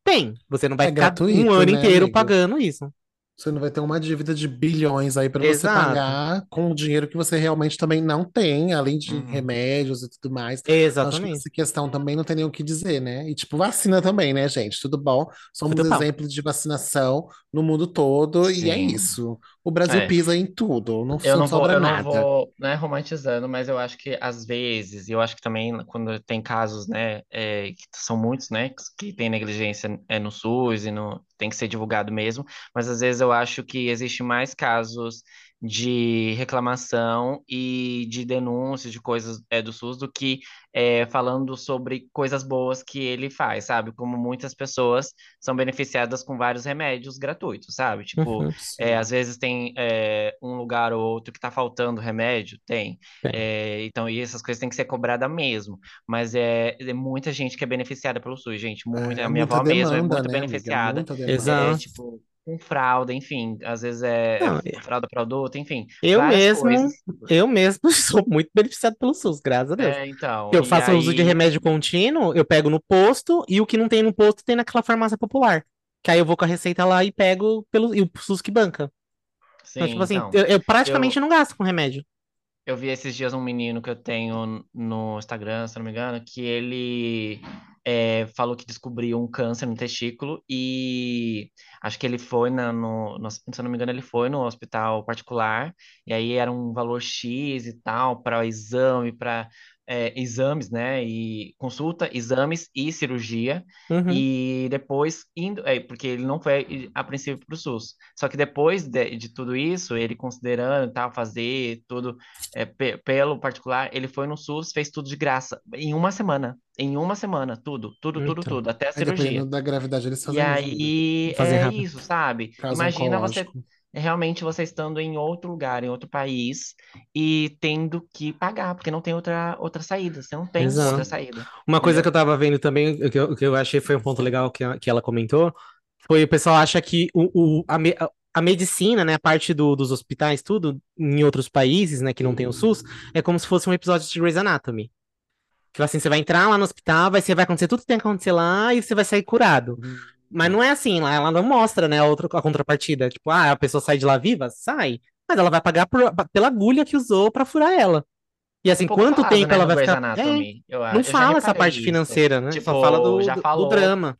tem. Você não vai É ficar gratuito, um ano né, inteiro amigo? pagando isso. Você não vai ter uma dívida de bilhões aí para você pagar com o dinheiro que você realmente também não tem, além de Uhum. remédios e tudo mais. Acho que Exatamente. essa questão também não tem nem o que dizer, né? E tipo, vacina também, né, gente? Tudo bom? Somos Tudo bom. exemplos de vacinação no mundo todo e é Sim. isso. O Brasil É. pisa em tudo, não, Eu não não vou, sobra eu não nada. vou, né, romantizando, mas eu acho que às vezes, e eu acho que também quando tem casos, né, é, que são muitos, né, que tem negligência é, no SUS e no, tem que ser divulgado mesmo, mas às vezes eu acho que existe mais casos de reclamação e de denúncias de coisas é, do SUS do que é, falando sobre coisas boas que ele faz, sabe? Como muitas pessoas são beneficiadas com vários remédios gratuitos, sabe? Tipo, Uhum. é, às vezes tem é, um lugar ou outro que tá faltando remédio, tem. É, então, e essas coisas têm que ser cobradas mesmo. Mas é, é muita gente que é beneficiada pelo SUS, gente. Muita, É, a minha avó mesmo é demanda, muito né, amiga? beneficiada. Muita demanda. Exato. É, tipo, com fralda, enfim. Às vezes é Não, fralda para adulto, enfim. Eu mesmo, coisas. eu mesmo <laughs> sou muito beneficiado pelo SUS, graças a Deus. É, então. Eu faço uso de aí- remédio contínuo, eu pego no posto, e o que não tem no posto tem naquela farmácia popular. Que aí eu vou com a receita lá e pego pelo, e o SUS que banca. Sim, Então, tipo assim, então. eu, eu praticamente não gasto com remédio. Eu vi esses dias um menino que eu tenho no Instagram, se não me engano, que ele é, falou que descobriu um câncer no testículo e acho que ele foi na, no, no- se eu não me engano, ele foi no hospital particular e aí era um valor X e tal para o exame, para exames, né? E consulta, exames e cirurgia. Uhum. E depois indo, é, porque ele não foi a princípio para o SUS. Só que depois de, de tudo isso, ele considerando tal, fazer tudo é, pe- pelo particular, ele foi no SUS, fez tudo de graça. Em uma semana. Em uma semana, tudo, tudo, tudo, Então. tudo, até a Aí, cirurgia. dependendo da gravidade, eles E fazem mesmo. aí Fazem é rápido. isso, sabe? Caso Imagina você oncológico. Realmente você estando em outro lugar, em outro país e tendo que pagar, porque não tem outra, outra saída. Você não tem Exato. outra saída. Uma coisa que eu tava vendo também, que eu, que eu achei foi um ponto legal que, que ela comentou, foi o pessoal acha que o, o- a, me- a- medicina, né, a parte do- dos hospitais, tudo, em outros países, né, que não tem o SUS, é como se fosse um episódio de Grey's Anatomy. Que assim, você vai entrar lá no hospital, vai, ser, vai acontecer tudo que tem que acontecer lá e você vai sair curado. Mas não é assim, lá ela não mostra, né, a, outra, a contrapartida. Tipo, ah, a pessoa sai de lá viva? Sai. Mas ela vai pagar por- pela agulha que usou pra furar ela. E assim, Um quanto falado, tempo né, ela vai ficar. É, eu não Eu fala essa parte isso. financeira, né? Só Tipo, fala do, já do- do drama.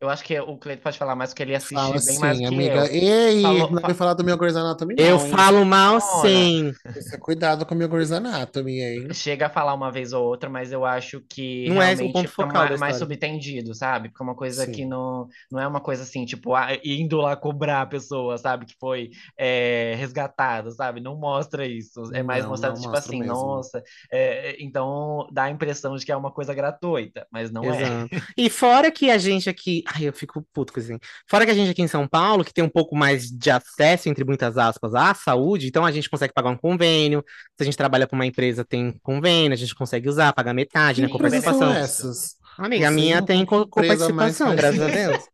Eu acho que o Cleiton pode falar mais, porque ele assiste Fala bem mais sim, que amiga. eu. Ei, Falou- não vai falar do meu Grey's Anatomy Eu não, hein? falo mal Ora. sim. Cuidado com o meu Grey's Anatomy, hein? Chega a falar uma vez ou outra, mas eu acho que Não é esse o realmente ponto é focal mais, mais subtendido, sabe? Porque é uma coisa que Sim. não, não é uma coisa assim, tipo, ah, indo lá cobrar a pessoa, sabe? Que foi é, resgatada, sabe? Não mostra isso. É mais Não, mostrado, não tipo assim, mesmo. nossa. é, então dá a impressão de que é uma coisa gratuita, mas não é. Exato. <laughs> E fora que a gente aqui. Ai, eu fico puto com isso. hein? Fora que a gente aqui em São Paulo, que tem um pouco mais de acesso, entre muitas aspas, à saúde, então a gente consegue pagar um convênio. Se a gente trabalha para uma empresa, tem convênio, a gente consegue usar, pagar metade, né? Sim, Com participação. Amiga, a minha tem com, com participação, graças <laughs> a. Deus.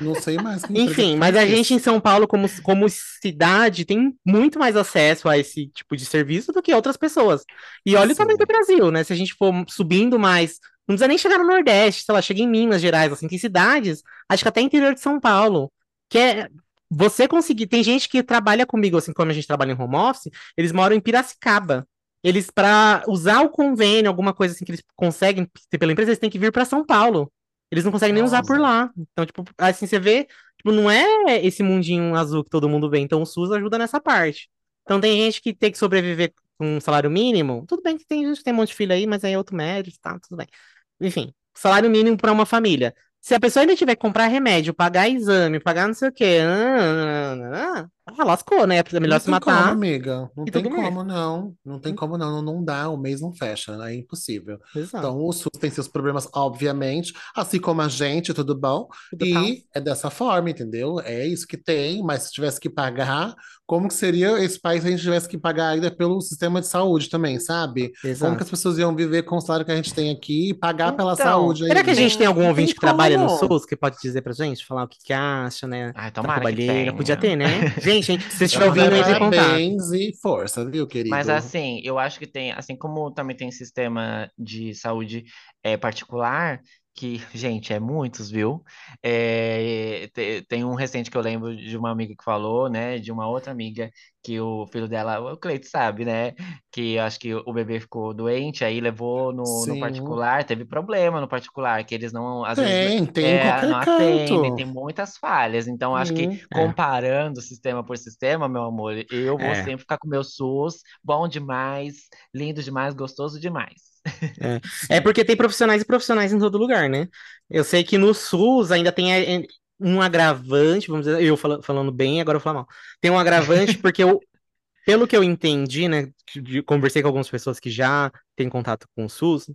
Não sei mais Enfim, mas a gente em São Paulo, como, como cidade, tem muito mais acesso a esse tipo de serviço do que outras pessoas. E olha o tamanho do Sim. Brasil, né? Se a gente for subindo mais, não precisa nem chegar no Nordeste, sei lá, chega em Minas Gerais, assim, tem cidades, acho que até interior de São Paulo, que é você conseguir. Tem gente que trabalha comigo, assim, como a gente trabalha em home office, eles moram em Piracicaba. Eles, para usar o convênio, alguma coisa assim que eles conseguem ter pela empresa, eles têm que vir para São Paulo. Eles não conseguem nem usar por Nossa. lá. Então, tipo, assim, você vê, tipo, não é esse mundinho azul que todo mundo vê. Então, o SUS ajuda nessa parte. Então, tem gente que tem que sobreviver com um salário mínimo. Tudo bem que tem gente que tem um monte de filho aí, mas aí é outro mérito, tá? Tudo bem. Enfim, salário mínimo para uma família. Se a pessoa ainda tiver que comprar remédio, pagar exame, pagar não sei o quê, ah, ah, ah, ah, lascou, né? É melhor Não se tem como, matar amiga. Não e tem como, não. Não tem como, não. Não- Não dá, o mês não fecha, né? É impossível. Exato. Então, o SUS tem seus problemas, obviamente, assim como a gente, tudo bom? Tudo. E é dessa forma, entendeu? É isso que tem, mas se tivesse que pagar, como que seria esse país se a gente tivesse que pagar ainda pelo sistema de saúde também, sabe? Como que Exato. as pessoas iam viver com o salário que a gente tem aqui e pagar pela Então, saúde Será que a gente tem algum ouvinte tem que trabalha no. SUS que pode dizer pra gente, falar o que que acha, né? Ai, tomara que podia ter, né? Gente, <laughs> hein, se você estiver ouvindo, entre em contato. Parabéns e força, viu, querido? Mas assim, eu acho que tem, assim como também tem sistema de saúde é, particular, que, <laughs> gente, é muitos, viu? É, te- tem um recente que eu lembro de uma amiga que falou, né, de uma outra amiga que o filho dela, o Cleito sabe, né, que acho que o bebê ficou doente, aí levou no, no particular, teve problema no particular, que eles não, às vezes, Tem, tem em é, não atendem, canto. tem muitas falhas. Então, acho que Sim. É. comparando sistema por sistema, meu amor, eu vou É. sempre ficar com o meu SUS, bom demais, lindo demais, gostoso demais. É porque tem profissionais e profissionais em todo lugar, né? Eu sei que no SUS ainda tem é, um agravante, vamos dizer, eu fala- falando bem, agora eu falar mal. Tem um agravante <laughs> porque eu, pelo que eu entendi, né, conversei com algumas pessoas que já têm contato com o SUS,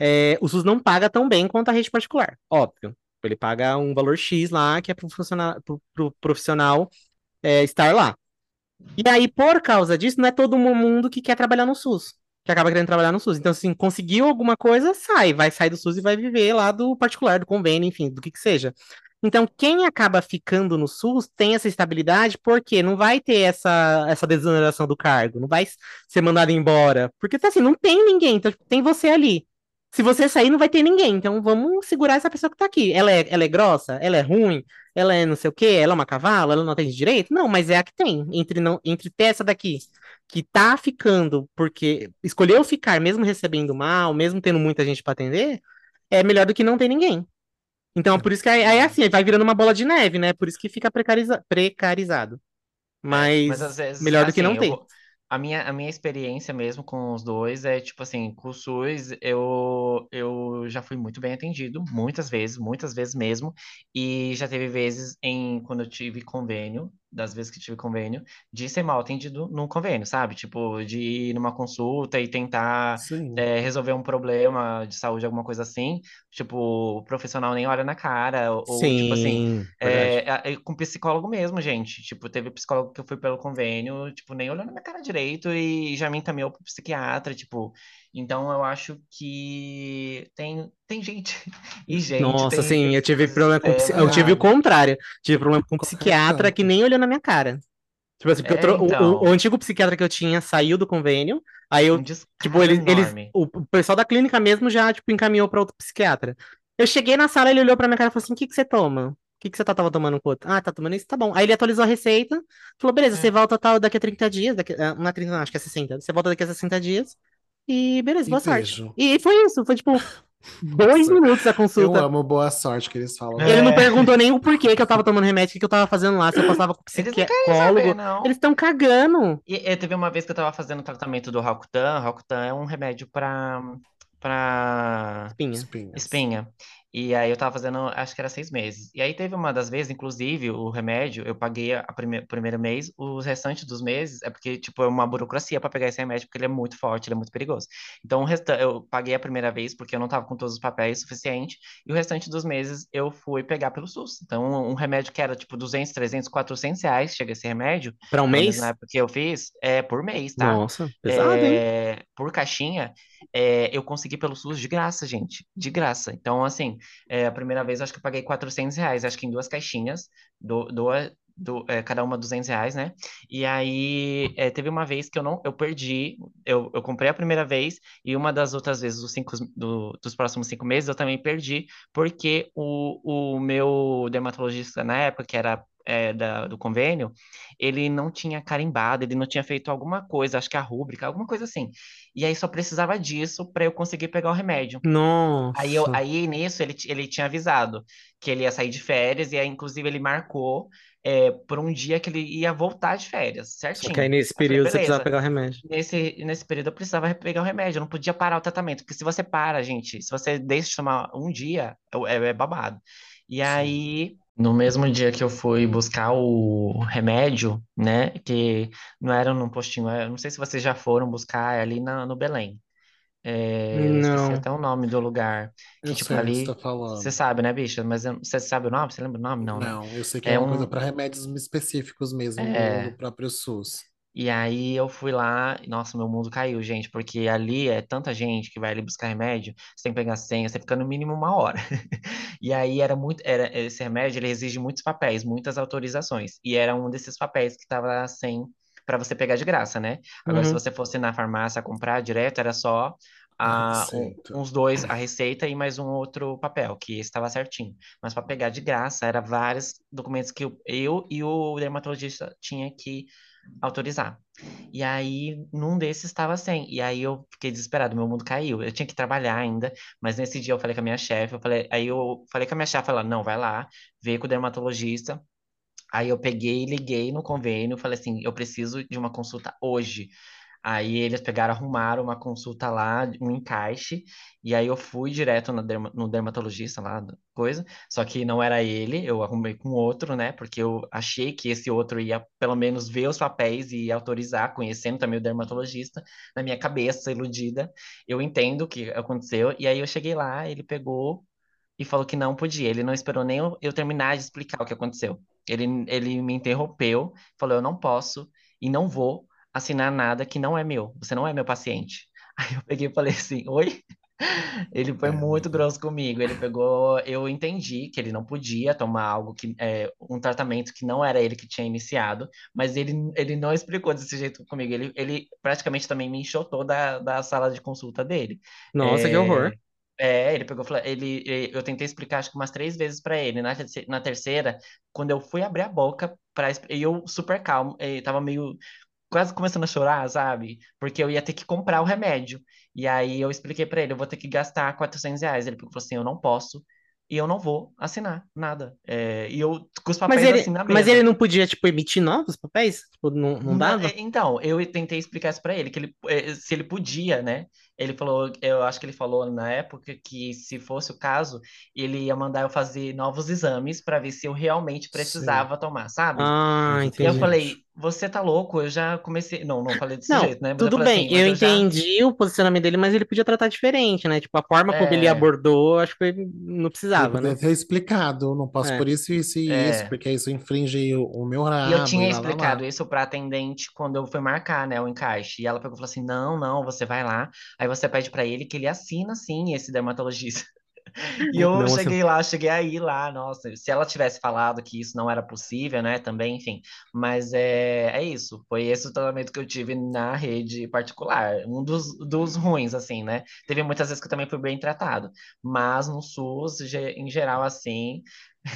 é, o SUS não paga tão bem quanto a rede particular, óbvio. Ele paga um valor X lá, que é pro funcionário, pro, pro profissional é, estar lá. E aí, por causa disso, não é todo mundo que quer trabalhar no SUS, que acaba querendo trabalhar no SUS. Então, assim, conseguiu alguma coisa, sai, vai sair do SUS e vai viver lá do particular, do convênio, enfim, do que que seja. Então, quem acaba ficando no SUS tem essa estabilidade, porque não vai ter essa, essa desoneração do cargo, não vai ser mandado embora. Porque, assim, não tem ninguém, então tem você ali. Se você sair, não vai ter ninguém. Então, vamos segurar essa pessoa que tá aqui. Ela é, ela é grossa? Ela é ruim? Ela é não sei o quê? Ela é uma cavalo? Ela não atende direito? Não, mas é a que tem. Entre, não, entre ter essa daqui, que tá ficando, porque escolheu ficar, mesmo recebendo mal, mesmo tendo muita gente para atender, é melhor do que não ter ninguém. Então, por isso que aí, aí é assim, vai virando uma bola de neve, né? Por isso que fica precariza- precarizado. Mas Mas às vezes, melhor do que assim, não ter. vou- a minha, a minha experiência mesmo com os dois é tipo assim, com o SUS eu, eu já fui muito bem atendido, muitas vezes, muitas vezes mesmo, e já teve vezes em quando eu tive convênio, das vezes que tive convênio, de ser mal atendido no convênio, sabe? Tipo, de ir numa consulta e tentar Sim. é, resolver um problema de saúde, alguma coisa assim, tipo, o profissional nem olha na cara, ou, ou, tipo assim, Sim, é, é, com psicólogo mesmo, gente. Tipo, teve psicólogo que eu fui pelo convênio, tipo, nem olhou na minha cara direito e já me encaminhou pro psiquiatra, tipo. Então eu acho que tem, tem gente <laughs> e gente, Nossa, tem sim, eu tive problema com psi- eu tive o contrário. Tive problema com Qualquer psiquiatra que nem olhou na minha cara. Tipo assim, porque É, tro- o, o- então, o antigo psiquiatra que eu tinha saiu do convênio, aí eu um Tipo, eles, eles, o pessoal da clínica mesmo já, tipo, encaminhou pra outro psiquiatra. Eu cheguei na sala, ele olhou pra minha cara e falou assim: o que que você toma? O que que você tá, tava tomando com o outro? Ah, tá tomando isso, tá bom. Aí ele atualizou a receita, falou: beleza, você É. volta tal, daqui a 30 dias, daqui, não é 30, não, acho que é 60. Você volta daqui a 60 dias e beleza, E boa sorte. vejo. E foi isso, foi tipo, <laughs> Dois minutos a Eu consulta. amo boa sorte que eles falam. Ele não É. perguntou nem o porquê que eu tava tomando remédio, o que que eu tava fazendo lá, se eu passava com psicólogo. não. Eles estão cagando. E, e teve uma vez que eu tava fazendo tratamento do Rocutan. Rocutan é um remédio pra, pra Espinha. Espinhas. espinha. E aí eu tava fazendo, acho que era seis meses. E aí teve uma das vezes, inclusive, o remédio, eu paguei a prime o primeiro mês, os restantes dos meses é porque, tipo, é uma burocracia pra pegar esse remédio, porque ele é muito forte, ele é muito perigoso. Então, o resta eu paguei a primeira vez porque eu não tava com todos os papéis suficientes, e o restante dos meses eu fui pegar pelo SUS. Então, um remédio que era, tipo, 200, 300, 400 reais, chega esse remédio, Pra um mês? na época que eu fiz, é por mês, tá? Nossa, pesado, hein? É, por caixinha, é, eu consegui pelo SUS de graça, gente. De graça. Então, assim, é, a primeira vez acho que eu paguei 400 reais, acho que em duas caixinhas, do, do, do- é, cada uma 200 reais, né? E aí, é, teve uma vez que eu não, eu perdi, eu, eu comprei a primeira vez, e uma das outras vezes, dos, cinco, do- dos próximos cinco meses, eu também perdi, porque o, o meu dermatologista na época, que era. É, da- do convênio, ele não tinha carimbado, ele não tinha feito alguma coisa, acho que a rúbrica, alguma coisa assim. E aí só precisava disso para eu conseguir pegar o remédio. Aí, eu, Nossa. aí nisso ele, ele tinha avisado que ele ia sair de férias, e aí, inclusive, ele marcou é, por um dia que ele ia voltar de férias, Só que certinho. aí nesse eu falei, período você precisava pegar o remédio. Nesse, nesse período eu precisava pegar o remédio, eu não podia parar o tratamento, porque se você para, gente, se você deixa de tomar um dia, é, é babado. E aí, no mesmo dia que eu fui buscar o remédio, né, que não era num postinho, eu não sei se vocês já foram buscar é ali na, no Belém. É, eu esqueci Não. até o nome do lugar. Que, Eu tipo, sei que você ali, tá você falando. sabe, né, bicha? Mas eu- você sabe o nome? Você lembra o nome? Não, né? Não, eu sei que É é uma coisa um. para remédios específicos mesmo É. do próprio SUS. E aí eu fui lá, e, nossa, meu mundo caiu, gente, porque ali é tanta gente que vai ali buscar remédio, você tem que pegar senha, você fica no mínimo uma hora. <laughs> E aí era muito, era esse remédio, ele exige muitos papéis, muitas autorizações, e era um desses papéis que estava sem para você pegar de graça, né? Agora, se Uhum. você fosse na farmácia comprar direto, era só A a, um- uns dois, a receita e mais um outro papel, que estava certinho. Mas para pegar de graça, era vários documentos que eu, eu e o dermatologista tinha que autorizar. E aí, num desses estava sem. E aí eu fiquei desesperado, meu mundo caiu. Eu tinha que trabalhar ainda, mas nesse dia eu falei com a minha chefe, eu falei, aí eu falei com a minha chefe, ela, não, vai lá, vê com o dermatologista. Aí eu peguei, liguei no convênio, falei assim, eu preciso de uma consulta hoje. Aí eles pegaram, arrumaram uma consulta lá, um encaixe, e aí eu fui direto no, derma- no dermatologista lá, coisa, só que não era ele, eu arrumei com outro, né, porque eu achei que esse outro ia pelo menos ver os papéis e autorizar, conhecendo também o dermatologista, na minha cabeça, iludida, eu entendo o que aconteceu, e aí eu cheguei lá, ele pegou e falou que não podia, ele não esperou nem eu terminar de explicar o que aconteceu. Ele, ele me interrompeu, falou, eu não posso e não vou assinar nada que não é meu. Você não é meu paciente. <laughs> Aí eu peguei e falei assim, oi? <laughs> Ele foi É, muito grosso comigo. Ele pegou, eu entendi que ele não podia tomar algo que é um tratamento que não era ele que tinha iniciado, mas ele, ele não explicou desse jeito comigo. Ele, ele praticamente também me enxotou da, da sala de consulta dele. Nossa, que horror. É, é, ele pegou, ele, ele- eu tentei explicar acho que umas três vezes pra ele. Na, na terceira, quando eu fui abrir a boca para eu super calmo, e tava meio quase começando a chorar, sabe? Porque eu ia ter que comprar o remédio. E aí eu expliquei pra ele, eu vou ter que gastar 400 reais. Ele falou assim, eu não posso e eu não vou assinar nada. É, e eu com os Mas papéis ele, assim na mas mesa. ele não podia, tipo, emitir novos papéis? Tipo, não, não dava? é, Então, eu tentei explicar isso pra ele, que ele, eh, se ele podia, né? Ele falou, eu acho que ele falou na época que se fosse o caso, ele ia mandar eu fazer novos exames pra ver se eu realmente Sim, precisava tomar, sabe? Ah, E eu entendi. falei, você tá louco? Eu já comecei. Não, não falei desse Não, jeito, né? Mas eu tudo falei bem, assim, eu eu já. entendi o posicionamento dele, mas ele podia tratar diferente, né? Tipo, a forma como ele É, abordou, acho que ele não Ele precisava, né? poderia ter explicado, não posso É. por isso, isso e isso, é. porque isso infringe o, o meu E eu tinha e lá, lá, explicado lá. isso pra atendente quando eu fui marcar, né, o encaixe. E ela pegou e falou assim: não, não, você vai lá, aí você pede pra ele que ele assina sim esse dermatologista. <laughs> E eu Não, cheguei lá, cheguei aí lá, nossa, se ela tivesse falado que isso não era possível, né, também, enfim. Mas é, é isso, foi esse o tratamento que eu tive na rede particular, um dos, dos ruins, assim, né? Teve muitas vezes que eu também fui bem tratado, mas no SUS, em geral, assim,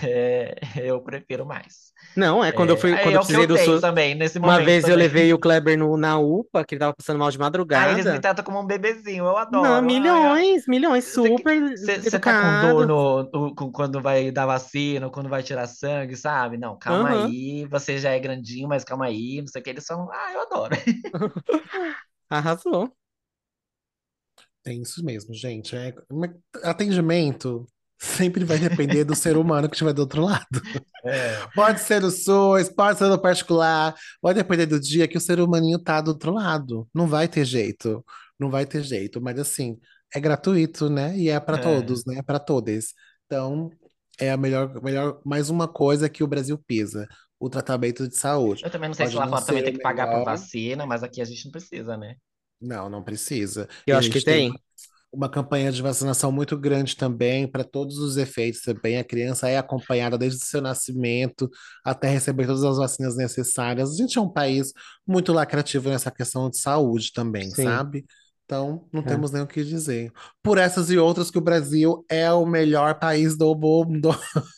é, <laughs> eu prefiro mais. Não, é quando eu fui, É, quando é eu precisei eu do SUS. também, nesse Uma momento vez eu também. levei o Kleber no, na UPA, que ele tava passando mal de Ah, eles me madrugada. tratam como um bebezinho, eu adoro. Não, Ai, milhões, milhões, Você que- super Você tá com dor no, no- quando vai dar vacina, quando vai tirar sangue, sabe? Não, calma Aham. aí, você já é grandinho, mas calma aí, não sei o que, eles são. Ah, eu adoro. <laughs> Arrasou. Tem isso mesmo, gente. É, mas atendimento sempre vai depender do ser humano que estiver do outro lado. Pode ser do SUS, pode ser do particular, pode depender do dia que o ser humaninho tá do outro lado. Não vai ter jeito, não vai ter jeito. Mas assim, é gratuito, né? E é para É. todos, né? Para todos. Então, é a melhor, melhor, mais uma coisa que o Brasil pisa, o tratamento de saúde. Eu também não sei se Pode lá não fora também tem o que pagar por melhor. vacina, mas aqui a gente não precisa, né? Não, não precisa. Eu acho que tem tem. Uma, campanha de vacinação muito grande também, para todos os efeitos também. A criança é acompanhada desde o seu nascimento até receber todas as vacinas necessárias. A gente é um país muito lacrativo nessa questão de saúde também, Sim. sabe? Então, não É. temos nem o que dizer. Por essas e outras que o Brasil é o melhor país do mundo.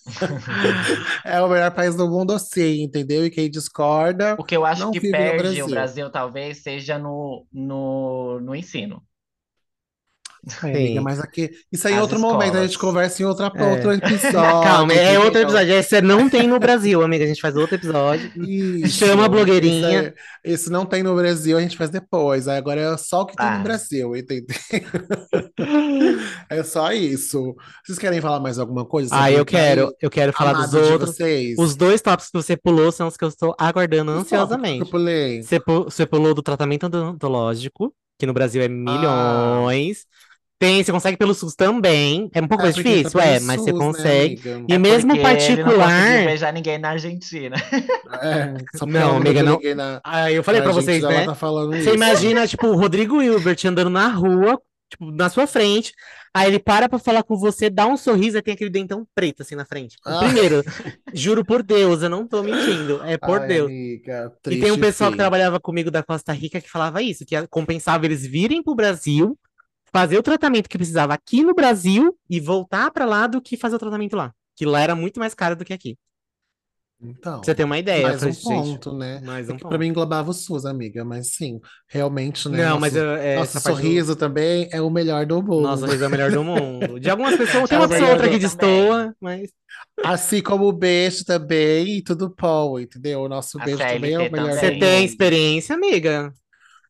<laughs> É o melhor país do mundo, sim, entendeu? E quem discorda, O que eu acho que perde o Brasil. Brasil, talvez, seja no, no, no ensino. Amiga, Sim. mas aqui. Isso aí As outro momento, a gente escolas. conversa em outra, É. outro <laughs> episódio. Calma, é outro episódio. Esse não tem no Brasil, amiga. A gente faz outro episódio. Isso, Chama a blogueirinha. aí- Esse não tem no Brasil, a gente faz depois. Aí Agora é só o que tem no Tá. Brasil, entendeu? <laughs> É só isso. Vocês querem falar mais alguma coisa Ah, eu quero, país eu quero falar dos amado de outros. vocês? Os dois tópicos que você pulou são os que eu estou aguardando ansiosamente. eu pulei? Você, pu- você pulou do tratamento odontológico, que no Brasil é Ah. Tem, você consegue pelo SUS também. É um pouco É, mais difícil, é, mas você SUS, né, consegue. amiga? E É mesmo ele não particular. beijar ninguém na Argentina. <laughs> É, só porque Não, amiga, não. ninguém na, Ah, eu falei na pra vocês, né? tá falando Você isso. imagina, tipo, o Rodrigo Hilbert andando na rua, tipo, na sua frente. Aí ele para pra falar com você, dá um sorriso e tem aquele dentão preto assim na frente. O Ah. primeiro. <laughs> Juro por Deus, eu não tô mentindo. É por Ai, Deus. amiga, E tem um pessoal que fim. trabalhava comigo da Costa Rica que falava isso, que compensava eles virem pro Brasil, fazer o tratamento que precisava aqui no Brasil e voltar pra lá do que fazer o tratamento lá. Que lá era muito mais caro do que aqui. Então, Pra você ter uma ideia. Mais um gente, ponto, né? mais É um que ponto. pra mim englobava o SUS, amiga, mas sim, realmente, né? Não, mas nosso, eu, é, nosso essa parte do- sorriso também é o melhor do mundo. Nosso sorriso é o melhor do mundo. De algumas pessoas, <laughs> tem É uma o pessoa outra que destoa, mas. Assim como o beijo também e tudo bom, entendeu? O nosso A beijo também é o CLT melhor também. Você tem experiência, amiga?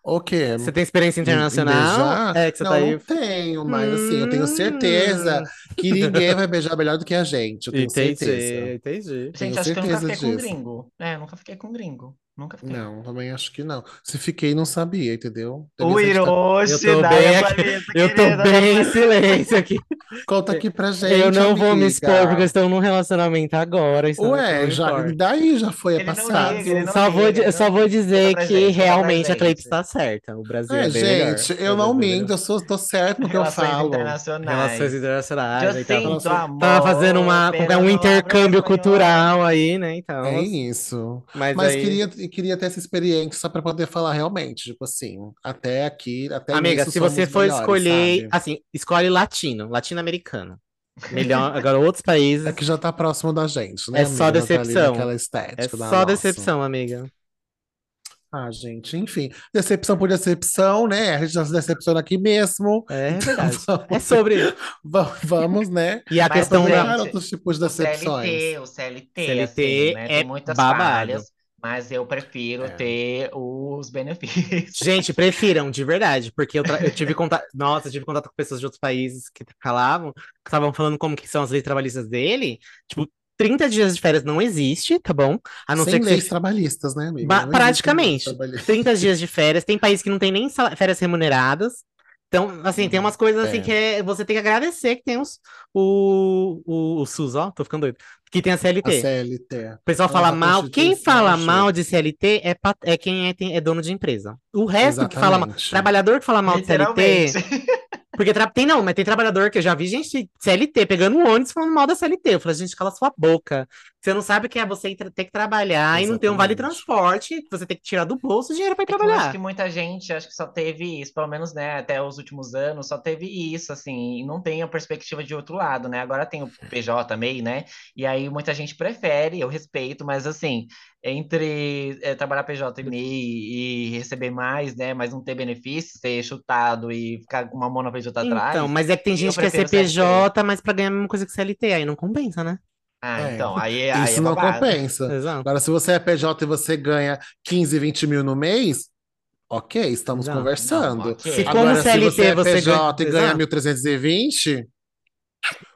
O quê? Você tem experiência internacional? beijar? É que você não, tá aí. não tenho, mas assim, eu tenho Hum. certeza que ninguém vai beijar melhor do que a gente. Eu tenho Entendi, certeza. entendi. Tenho Gente, acho que eu nunca fiquei com disso. gringo. É, eu nunca fiquei com gringo. Nunca fiquei. Não, também acho que não. Se fiquei, não sabia, entendeu? O gente tá- Eu Hiroshi tô bem aqui- Eu tô bem em silêncio aqui. <laughs> Conta aqui pra gente, Eu não vou me expor amiga. porque eu estou num relacionamento agora. Isso Ué, já, daí já foi Ele não passado. liga, ele não Só vou, liga, ele só vou dizer que gente, realmente a gente. está certa. O Brasil É, é bem melhor. gente, O eu não é minto, eu sou, tô certo no que eu Relações falo. internacionais. Relações internacionais. Eu sinto Tava amor tava fazendo uma, um intercâmbio cultural aí, né? Então, É isso. mas, Mas aí... queria, queria ter essa experiência só pra poder falar realmente, tipo assim, até aqui, até Amiga, se você for melhores, escolher, sabe? assim, escolhe latino, latino-americano. Melhor, <laughs> agora outros países É que já tá próximo da gente, né, É só amiga? Já tá decepção. é estética da só nossa. decepção, amiga. Ah, gente, enfim, decepção por decepção, né? A gente já se decepciona aqui mesmo. É verdade. <laughs> vamos, É sobre. va- vamos, né? E a Mas, questão da. Outros tipos de O decepções. CLT, o CLT, CLT assim, né? é Tem muitas babado. falhas, mas eu prefiro É. ter os benefícios. Gente, prefiram, de verdade, porque eu, eu tive <laughs> contato. Nossa, eu tive contato com pessoas de outros países que falavam, que estavam falando como que são as leis trabalhistas dele. Tipo, 30 dias de férias não existe, tá bom? A não Sem ser que leis você. trabalhistas, né, amiga? Ba- Não existe praticamente. leis trabalhistas. 30 dias de férias. Tem país que não tem nem férias remuneradas. Então, assim, tem Uhum. umas coisas assim É. que é- você tem que agradecer que tem os, o, o, o SUS, ó, tô ficando doido. Que tem a A CLT. CLT. O pessoal Ela fala mal. Quem fala mal de CLT é, pat- é quem é, tem- é dono de empresa. O resto que fala mal. Exatamente. Trabalhador que fala mal de CLT. <laughs> Porque tra- tem não, mas tem trabalhador que eu já vi gente CLT pegando ônibus falando mal da CLT. Eu falei, gente, cala sua boca. Você não sabe que é você ter que trabalhar e não ter um vale Exatamente. transporte, você tem que tirar do bolso o dinheiro pra ir É que eu acho trabalhar. que muita gente, acho que só teve isso, pelo menos, né, até os últimos anos, só teve isso, assim, e não tem a perspectiva de outro lado, né? Agora tem o PJ MEI, né? E aí muita gente prefere, eu respeito, mas assim, entre é, trabalhar PJ e MEI e receber mais, né, mas não ter benefício, ser chutado e ficar com uma mão na PJ atrás. Então, mas é que tem gente que quer ser prefiro CLT. PJ, mas pra ganhar a mesma coisa que CLT, aí não compensa, né? Ah, É, então, aí, aí Isso é não compensa. Exato. Agora, se você é PJ e você ganha 15, 20 mil no mês, ok, estamos Exato. conversando. Não, ok. Se como Agora, se CLT você é você PJ e ganha- ganha Exato. 1.320,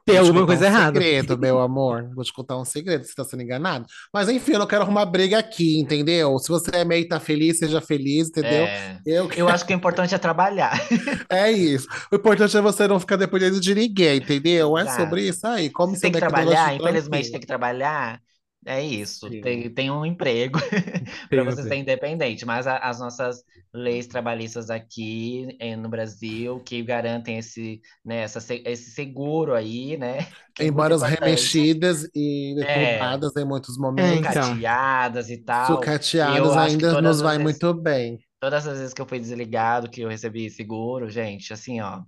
Tem alguma coisa um errada. segredo, meu amor. Vou te contar um segredo, você tá sendo enganado. Mas enfim, eu não quero arrumar briga aqui, entendeu? Se você é meio e tá feliz, seja feliz, entendeu? É, Eu eu acho que o importante é trabalhar. <laughs> É isso. O importante é você não ficar dependendo de ninguém, entendeu? É sobre isso aí. Come Se tem que trabalhar, infelizmente tem que trabalhar, é isso. Sim. Tem, tem um emprego <laughs> para você ser independente. Mas a- as nossas leis trabalhistas aqui eh, no Brasil que garantem esse, né, essa, se- esse seguro aí, né? <laughs> É Embora as remexidas e É. deturpadas em muitos momentos, então. Sucateadas e tal. sucateadas ainda nos vai vezes- muito bem. Todas as vezes que eu fui desligado, que eu recebi seguro, gente, assim, ó,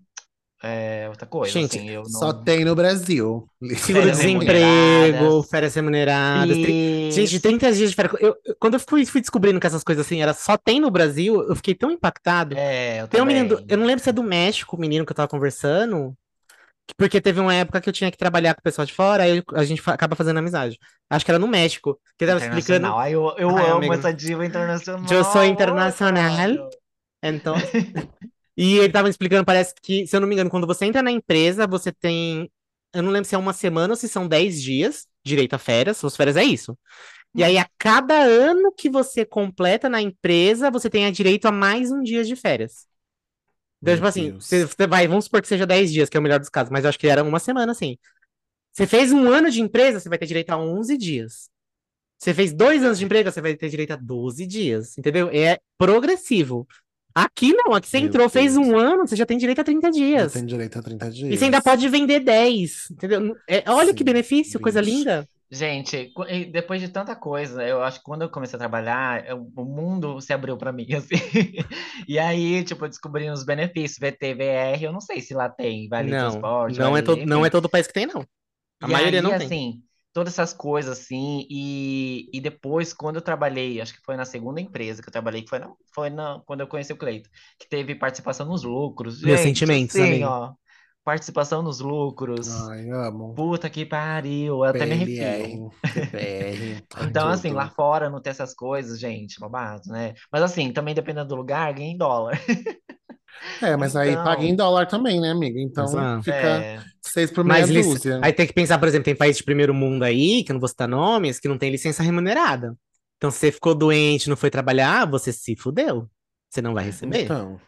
é outra coisa, Gente, assim, eu não... Só tem no Brasil. Seguro-desemprego, férias remuneradas. tri- Gente, Isso. 30 dias de férias. Eu- eu- quando eu fui, fui descobrindo que essas coisas assim era só tem no Brasil, eu fiquei tão impactado. É, eu Tem um menino, do- eu não lembro se é do México, o menino que eu tava conversando, que- porque teve uma época que eu tinha que trabalhar com o pessoal de fora, aí a gente acaba fazendo amizade. Acho que era no México, que ele tava explicando. Ai, eu, eu Ai, amo amigo. essa diva internacional. Eu sou internacional. Então. <laughs> E ele tava explicando, parece que, se eu não me engano, quando você entra na empresa, você tem. Eu não lembro se é uma semana ou se são 10 dias direito a férias. Suas férias é isso. E aí, a cada ano que você completa na empresa, você tem direito a mais um dia de férias. Então, Meu tipo assim, Deus. você, vai, vamos supor que seja 10 dias, que é o melhor dos casos, mas eu acho que era uma semana, assim. Você fez um ano de empresa, você vai ter direito a 11 dias. Você fez dois anos de empresa, você vai ter direito a 12 dias, entendeu? É progressivo. Aqui não, aqui você Meu entrou, fez Deus. um ano, você já tem direito a 30 Já dias. tem direito a 30 dias. E você ainda pode vender 10, entendeu? É, olha que Sim, benefício, coisa 20. linda. Gente, depois de tanta coisa, eu acho que quando eu comecei a trabalhar, eu- o mundo se abriu pra mim, <laughs> assim. E aí, tipo, eu descobri os benefícios, VT, VR, eu não sei se lá tem, vale Não, transporte, não é, vale, todo, não é todo país que tem, não. A E maioria aí, não tem. assim, todas essas coisas, assim, e, e depois, quando eu trabalhei, acho que foi na segunda empresa que eu trabalhei, que foi, na, foi na, quando eu conheci o Cleito, que teve participação nos lucros. Meus Gente, sentimentos, assim, ó, participação nos lucros. Ai, amo. Puta que pariu, eu até me arrepio. PLR, <laughs> Então, assim, lá fora não tem essas coisas, gente, babado, né? Mas assim, também dependendo do lugar, ganha em dólar. <laughs> É, mas aí Então- paga em dólar também, né, amiga? Então Exato. fica É, seis por meia Mas dúzia. aí tem que pensar, por exemplo, tem países de primeiro mundo aí, que eu não vou citar nomes, que não tem licença remunerada. Então, se você ficou doente, não foi trabalhar, você se fudeu. Você não vai receber. Então,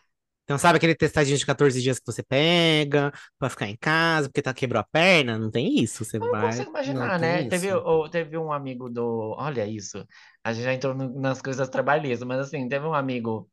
Então, sabe aquele testadinho de 14 dias que você pega pra ficar em casa, porque tá quebrou a perna? Não tem isso. Você eu não vai. consigo imaginar, não né? Teve, isso. o- teve um amigo do. Olha isso. A gente já entrou no- nas coisas trabalhistas, mas assim, teve um amigo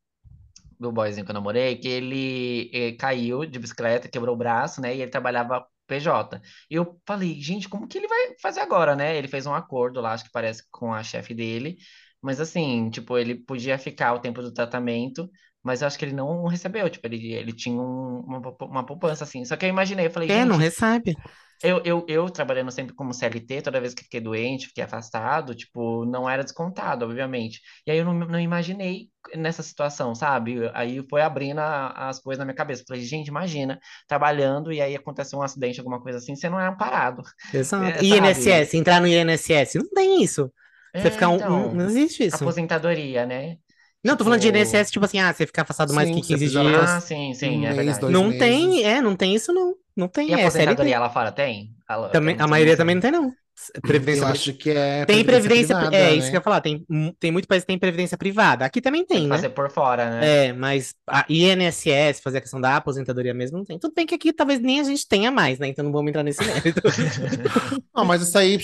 do boyzinho que eu namorei que ele eh, caiu de bicicleta, quebrou o braço, né? E ele trabalhava PJ. E eu falei, gente, como que ele vai fazer agora, né? Ele fez um acordo lá, acho que parece com a chefe dele. Mas assim, tipo, ele podia ficar o tempo do tratamento, mas eu acho que ele não recebeu. Tipo, ele, ele tinha um- uma, uma poupança, assim. Só que eu imaginei, eu falei, É, não gente, recebe. Eu, eu, eu trabalhando sempre como CLT, toda vez que fiquei doente, fiquei afastado, tipo, não era descontado, obviamente. E aí eu não, não imaginei nessa situação, sabe? Aí foi abrindo a- as coisas na minha cabeça. Falei, gente, imagina, trabalhando e aí acontece um acidente, alguma coisa assim, você não é amparado. Exato. É? INSS, entrar no INSS. Não tem isso. Você É, ficar um, então, um- Não existe isso. aposentadoria, né? Não, tô falando de Tipo, INSS, tipo assim, ah, você ficar afastado mais Sim, que você 15 precisa- dias. Ah, sim, sim, um é mês, verdade. dois Não meses. tem, é, não tem isso não. Não tem, E a é aposentadoria lá fora tem? Ela- Também, a maioria também não tem, não. Previdência Eu acho que é Tem previdência, privada, é isso né? que eu ia falar. Tem, tem muito país que tem previdência privada. Aqui também Tem tem, que né? fazer por fora, né? É, mas a INSS, fazer a questão da aposentadoria mesmo, não tem. Tudo bem que aqui talvez nem a gente tenha mais, né? Então não vamos entrar nesse mérito. <laughs> Não, mas isso aí,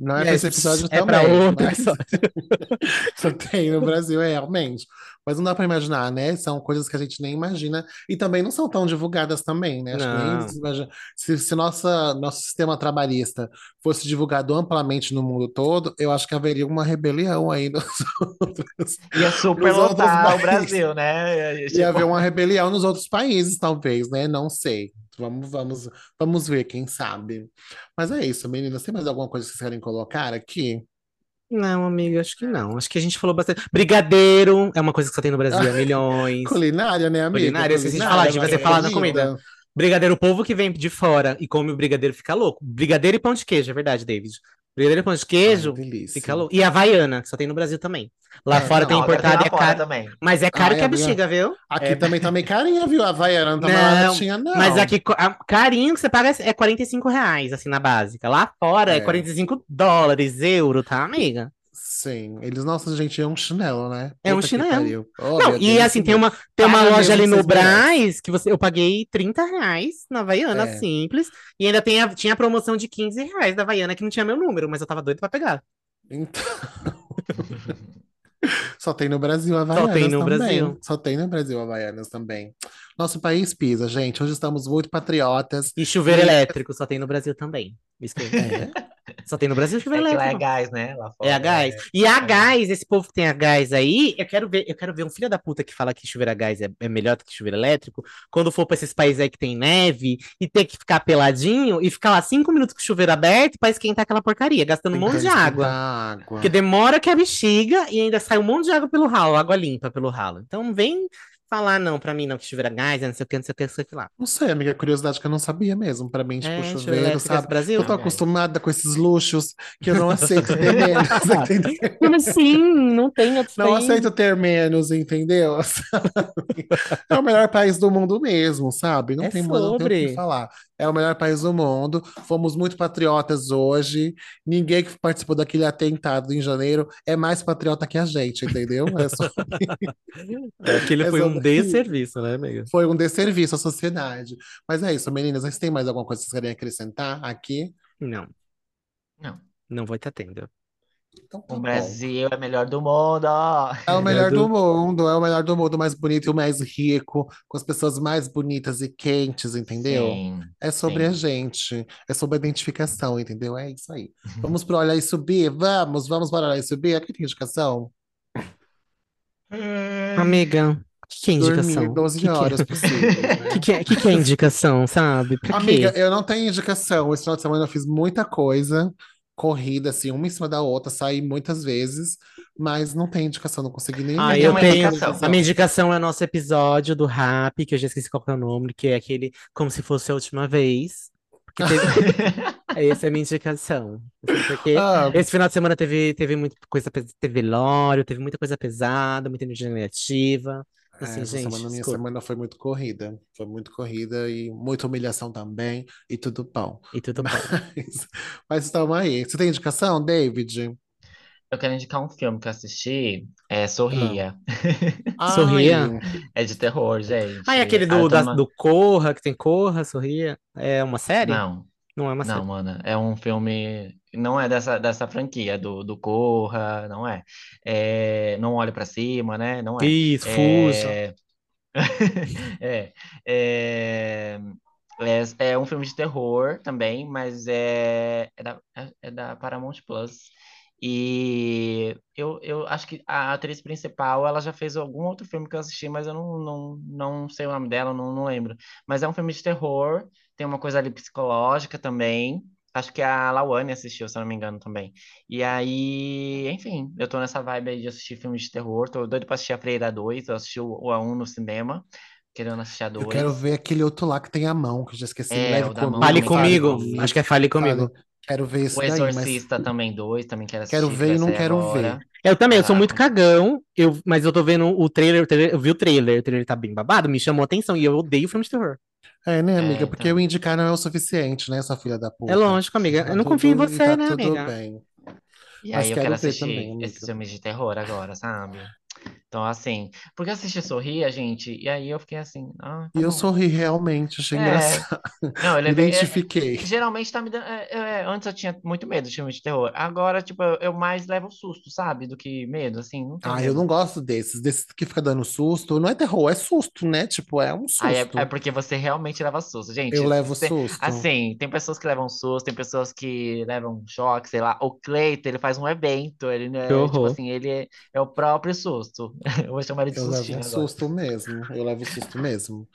Não é pra esse episódio é também. pra outro mas- episódio. <laughs> Só tem no Brasil, é, realmente. Mas não dá pra imaginar, né? São coisas que a gente nem imagina e também não são tão divulgadas também, né? Se, se nossa, nosso sistema trabalhista fosse divulgado amplamente no mundo todo, eu acho que haveria uma rebelião aí <laughs> nos outros. Ia super Nos outros lotar o. Brasil, né? Tipo, Ia haver uma rebelião nos outros países, talvez, né? Não sei. Vamos, vamos, vamos ver, quem sabe. Mas é isso, meninas. Tem mais alguma coisa que vocês querem colocar aqui? Não, amiga, acho que não. Acho que a gente falou bastante. Brigadeiro é uma coisa que só tem no Brasil há <laughs> milhões. Culinária, né, amiga? Culinária, esqueci de falar, devia ter nossa falado da querida. comida. Brigadeiro, o povo que vem de fora e come o brigadeiro fica louco. Brigadeiro e pão de queijo, é verdade, David. Brigadeiro pão de queijo Ai, fica louco. E Havaiana, que só tem no Brasil também. Lá É, fora não, tem importado e é caro. também. Mas é caro Ai, que a bexiga, viu? Aqui É- também tá meio carinha, viu? A Havaiana não tá baratinha, não. Mas aqui, a- carinho que você paga é 45 reais, assim, na básica. Lá fora é, É. 45 dólares, euro, tá, amiga? Sim, eles, nossa, gente, é um chinelo, né? É um Puta que chinelo. Oh, Não, e Deus, assim, tem uma, tem uma loja ali que no. Brás que você, eu paguei 30 reais na Havaiana, É. simples. E ainda tem a- tinha a promoção de 15 reais da Havaiana, que não tinha meu número, mas eu tava doido pra pegar. Então... <laughs> Só tem no Brasil Havaianas tem no também. Brasil. Só tem no Brasil Havaianas também. Nosso país pisa, gente. Hoje estamos muito patriotas. E chuveiro E- elétrico só tem no Brasil também. Isso que eu- É. <laughs> Só tem no Brasil <laughs> É que lá é elétrico. gás, né? Lá fora É a gás. E a é. gás, esse povo que tem a gás aí, eu quero ver, eu quero ver um filho da puta que fala que chuveiro a gás é, é melhor do que chuveiro elétrico, quando for pra esses países aí que tem neve e ter que ficar peladinho e ficar lá cinco minutos com o chuveiro aberto pra esquentar aquela porcaria, gastando um monte de água. água. Porque demora que a bexiga e ainda sai um monte de água pelo ralo, água limpa pelo ralo. Então vem falar não pra mim não que chuveiro a gás, é não sei o que, não sei o que, não sei o que lá. Não sei, amiga, curiosidade que eu não sabia mesmo. Pra mim, tipo, É, chuveiro chuveiro, elétrico sabe? Brasil? Eu tô É. acostumada com esses luxos que eu não aceito ter menos, <laughs> entendeu? Como assim? Não tem Não aceito ter menos, entendeu? <laughs> É o melhor país do mundo mesmo, sabe? Não É tem, não tem o sobre. que falar. É o melhor país do mundo. Fomos muito patriotas hoje. Ninguém que participou daquele atentado em janeiro é mais patriota que a gente, entendeu? É só- <laughs> Aquele foi um Essa- desserviço, né, amiga? Foi um desserviço à sociedade. Mas é isso, meninas. Vocês têm mais alguma coisa que vocês querem acrescentar aqui? Não, Não. não vou estar tendo. Então, tá O bom. Brasil é melhor do mundo. É o melhor do- do mundo, é o melhor do mundo, o mais bonito e o mais rico, com as pessoas mais bonitas e quentes, entendeu? Sim, É sobre sim. a gente, é sobre a identificação, entendeu? É isso aí. Vamos pro Olhar e Subir? Vamos, vamos para Olhar e Subir? Aqui tem indicação? Amiga, o que, que é Dormir indicação? 12 Que que é- horas possíveis, <laughs> né? que, que, é, que, que é indicação, sabe? Pra Amiga, quê? eu não tenho indicação. Esse final de semana eu fiz muita coisa, corrida, assim, uma em cima da outra, saí muitas vezes, mas não tem indicação, não consegui nem Ah, eu tenho. indicação. A minha indicação é o nosso episódio do Rap, que eu já esqueci qual que é o nome, que é aquele como se fosse a última vez. Porque teve- <laughs> Essa é a minha indicação. Assim, Porque Ah, esse final de semana teve, teve muita coisa, teve velório, teve muita coisa pesada, muita energia negativa. É, Assim, essa gente, semana, minha semana foi muito corrida. Foi muito corrida e muita humilhação também, e tudo bom. E tudo bom. <laughs> Mas, mas estamos aí. Você tem indicação, David? Eu quero indicar um filme que eu assisti, é Sorria. <laughs> Sorria? Ai, É de terror, gente. Ah, é aquele Ah, do, da- numa- do Corra, que tem Corra, Sorria? É uma série? Não, Não é uma não, série. mano. É um filme. Não é dessa, dessa franquia, do, do Corra, não é. É, Não olhe pra cima, né? Não é. Isso. É... <laughs> é, é, é, é um filme de terror também, mas é, é da, é da Paramount Plus. E eu, eu acho que a atriz principal, ela já fez algum outro filme que eu assisti, mas eu não, não, não sei o nome dela, não, não lembro. Mas é um filme de terror, tem uma coisa ali psicológica também. Acho que a Lawane assistiu, se eu não me engano, também. E aí, enfim, eu tô nessa vibe aí de assistir filmes de terror. Tô doido pra assistir a Freira 2. Eu assisti o o A1 no cinema, querendo assistir a 2. Eu quero ver aquele outro lá que tem a mão, que eu já esqueci. É, Leve comigo, mão Fale comigo. comigo. Acho que é Fale comigo. Fale. Quero ver esse O daí, mas Exorcista também 2, também quero assistir. quero que ver e não quero agora. ver. Eu também, eu sou muito cagão, eu, mas eu tô vendo o trailer, o trailer- eu vi o trailer, o trailer tá bem babado, me chamou a atenção e eu odeio filme de terror. É, né, É, amiga? Porque então. eu indicar não é o suficiente, né, sua filha da puta? É lógico, amiga. Tá Eu não confio em tudo- você, tá né, tudo amiga? bem. E Mas aí eu quero assistir também, esses filmes de terror agora, sabe? Então, assim, porque eu assisti Sorria, gente, e aí eu fiquei assim, ah, tá E eu bom. sorri realmente, achei É. engraçado. Não, eu <laughs> levei. é- identifiquei. Geralmente tá me dando. é, é, antes eu tinha muito medo de filme de terror. Agora, tipo, eu, eu mais levo susto, sabe? Do que medo, assim, Ah, eu medo. não gosto desses, desses que fica dando susto. Não é terror, é susto, né? Tipo, é um é, susto. é porque você realmente leva susto. Gente, Eu levo cê- susto. assim, tem pessoas que levam susto, tem pessoas que levam choque, sei lá. O Cleito, ele faz um evento, ele não é, Que tipo assim, ele é, é o próprio susto. <laughs> Eu vou chamar ele de Eu levo um agora. susto mesmo. Eu levo susto mesmo.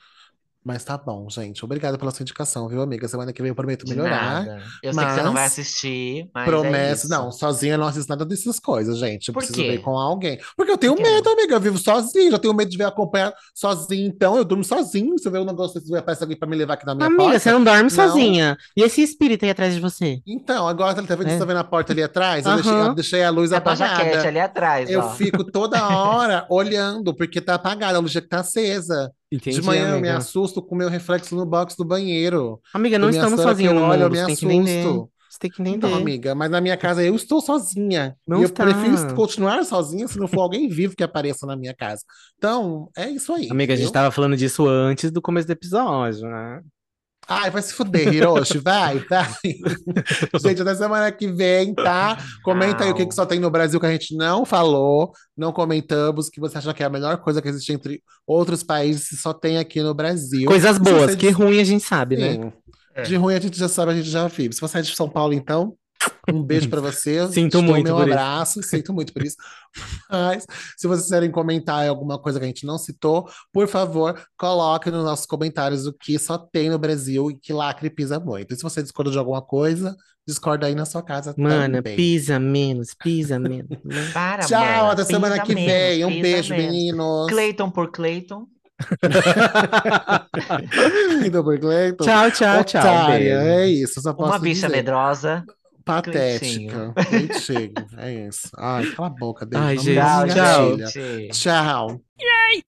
Mas tá bom, gente. Obrigada pela sua indicação, viu, amiga? Semana que vem eu prometo De melhorar. nada. Eu sei que você não vai assistir, mas é promessa. isso. Não, sozinha eu não assisto nada dessas coisas, gente. Eu Por preciso ver quê? com alguém. Porque eu tenho Por medo, amiga. Eu vivo sozinho. Eu tenho medo de ver acompanhado sozinho. Então, eu durmo sozinho. Se eu ver um negócio desse, aparece alguém pra me levar aqui na minha Amiga, você porta. não dorme Não. sozinha. E esse espírito aí atrás de você? Então, agora tá vendo, É. tá vendo a porta ali atrás? Eu deixei, eu deixei a luz É da jaquete apagada. ali atrás, Eu ó. fico toda hora <laughs> olhando, porque tá apagada, a luz já tá acesa. Entendi, De manhã eu me amiga. assusto com o meu reflexo no box do banheiro. Amiga, não Eu estamos sozinhos eu no olho, eu mundo. me Você tem que entender. assusto. Você tem que Então, entender. amiga, mas na minha casa eu estou sozinha. Não e eu está. prefiro continuar sozinha se não for alguém vivo que apareça na minha casa. Então, é isso aí, Amiga, a gente entendeu? tava falando disso antes do começo do episódio, né? Ai, vai se fuder, Hiroshi, vai, vai. <laughs> Gente, até semana que vem, tá? Comenta aí o que, que só tem no Brasil que a gente não falou, não comentamos, que você acha que é a melhor coisa que existe entre outros países que só tem aqui no Brasil. Coisas boas, você que ruim a gente sabe, né? Sim, É. de ruim a gente já sabe, a gente já vive. Se você é de São Paulo, então, um beijo pra <laughs> você. Sinto Te dou muito meu por isso. abraço, sinto muito por isso. <laughs> Mas, se vocês quiserem comentar alguma coisa que a gente não citou, por favor, coloque nos nossos comentários o que só tem no Brasil e que lacre pisa muito. E se você discorda de alguma coisa, discorda aí na sua casa Mana, também. pisa menos, pisa menos. né? <laughs> Para, Tchau, mana. até semana que menos, vem. Um beijo, menos. meninos. Cleiton por Cleiton. Então, por Cleiton. Tchau, tchau, tchau. Otária, Beijo. é isso, só Uma bicha dizer. medrosa. Patética. Cleitinho, é isso. Ai, cala a boca, beijo. Ai, gente, Tchau, tchau. Tchau.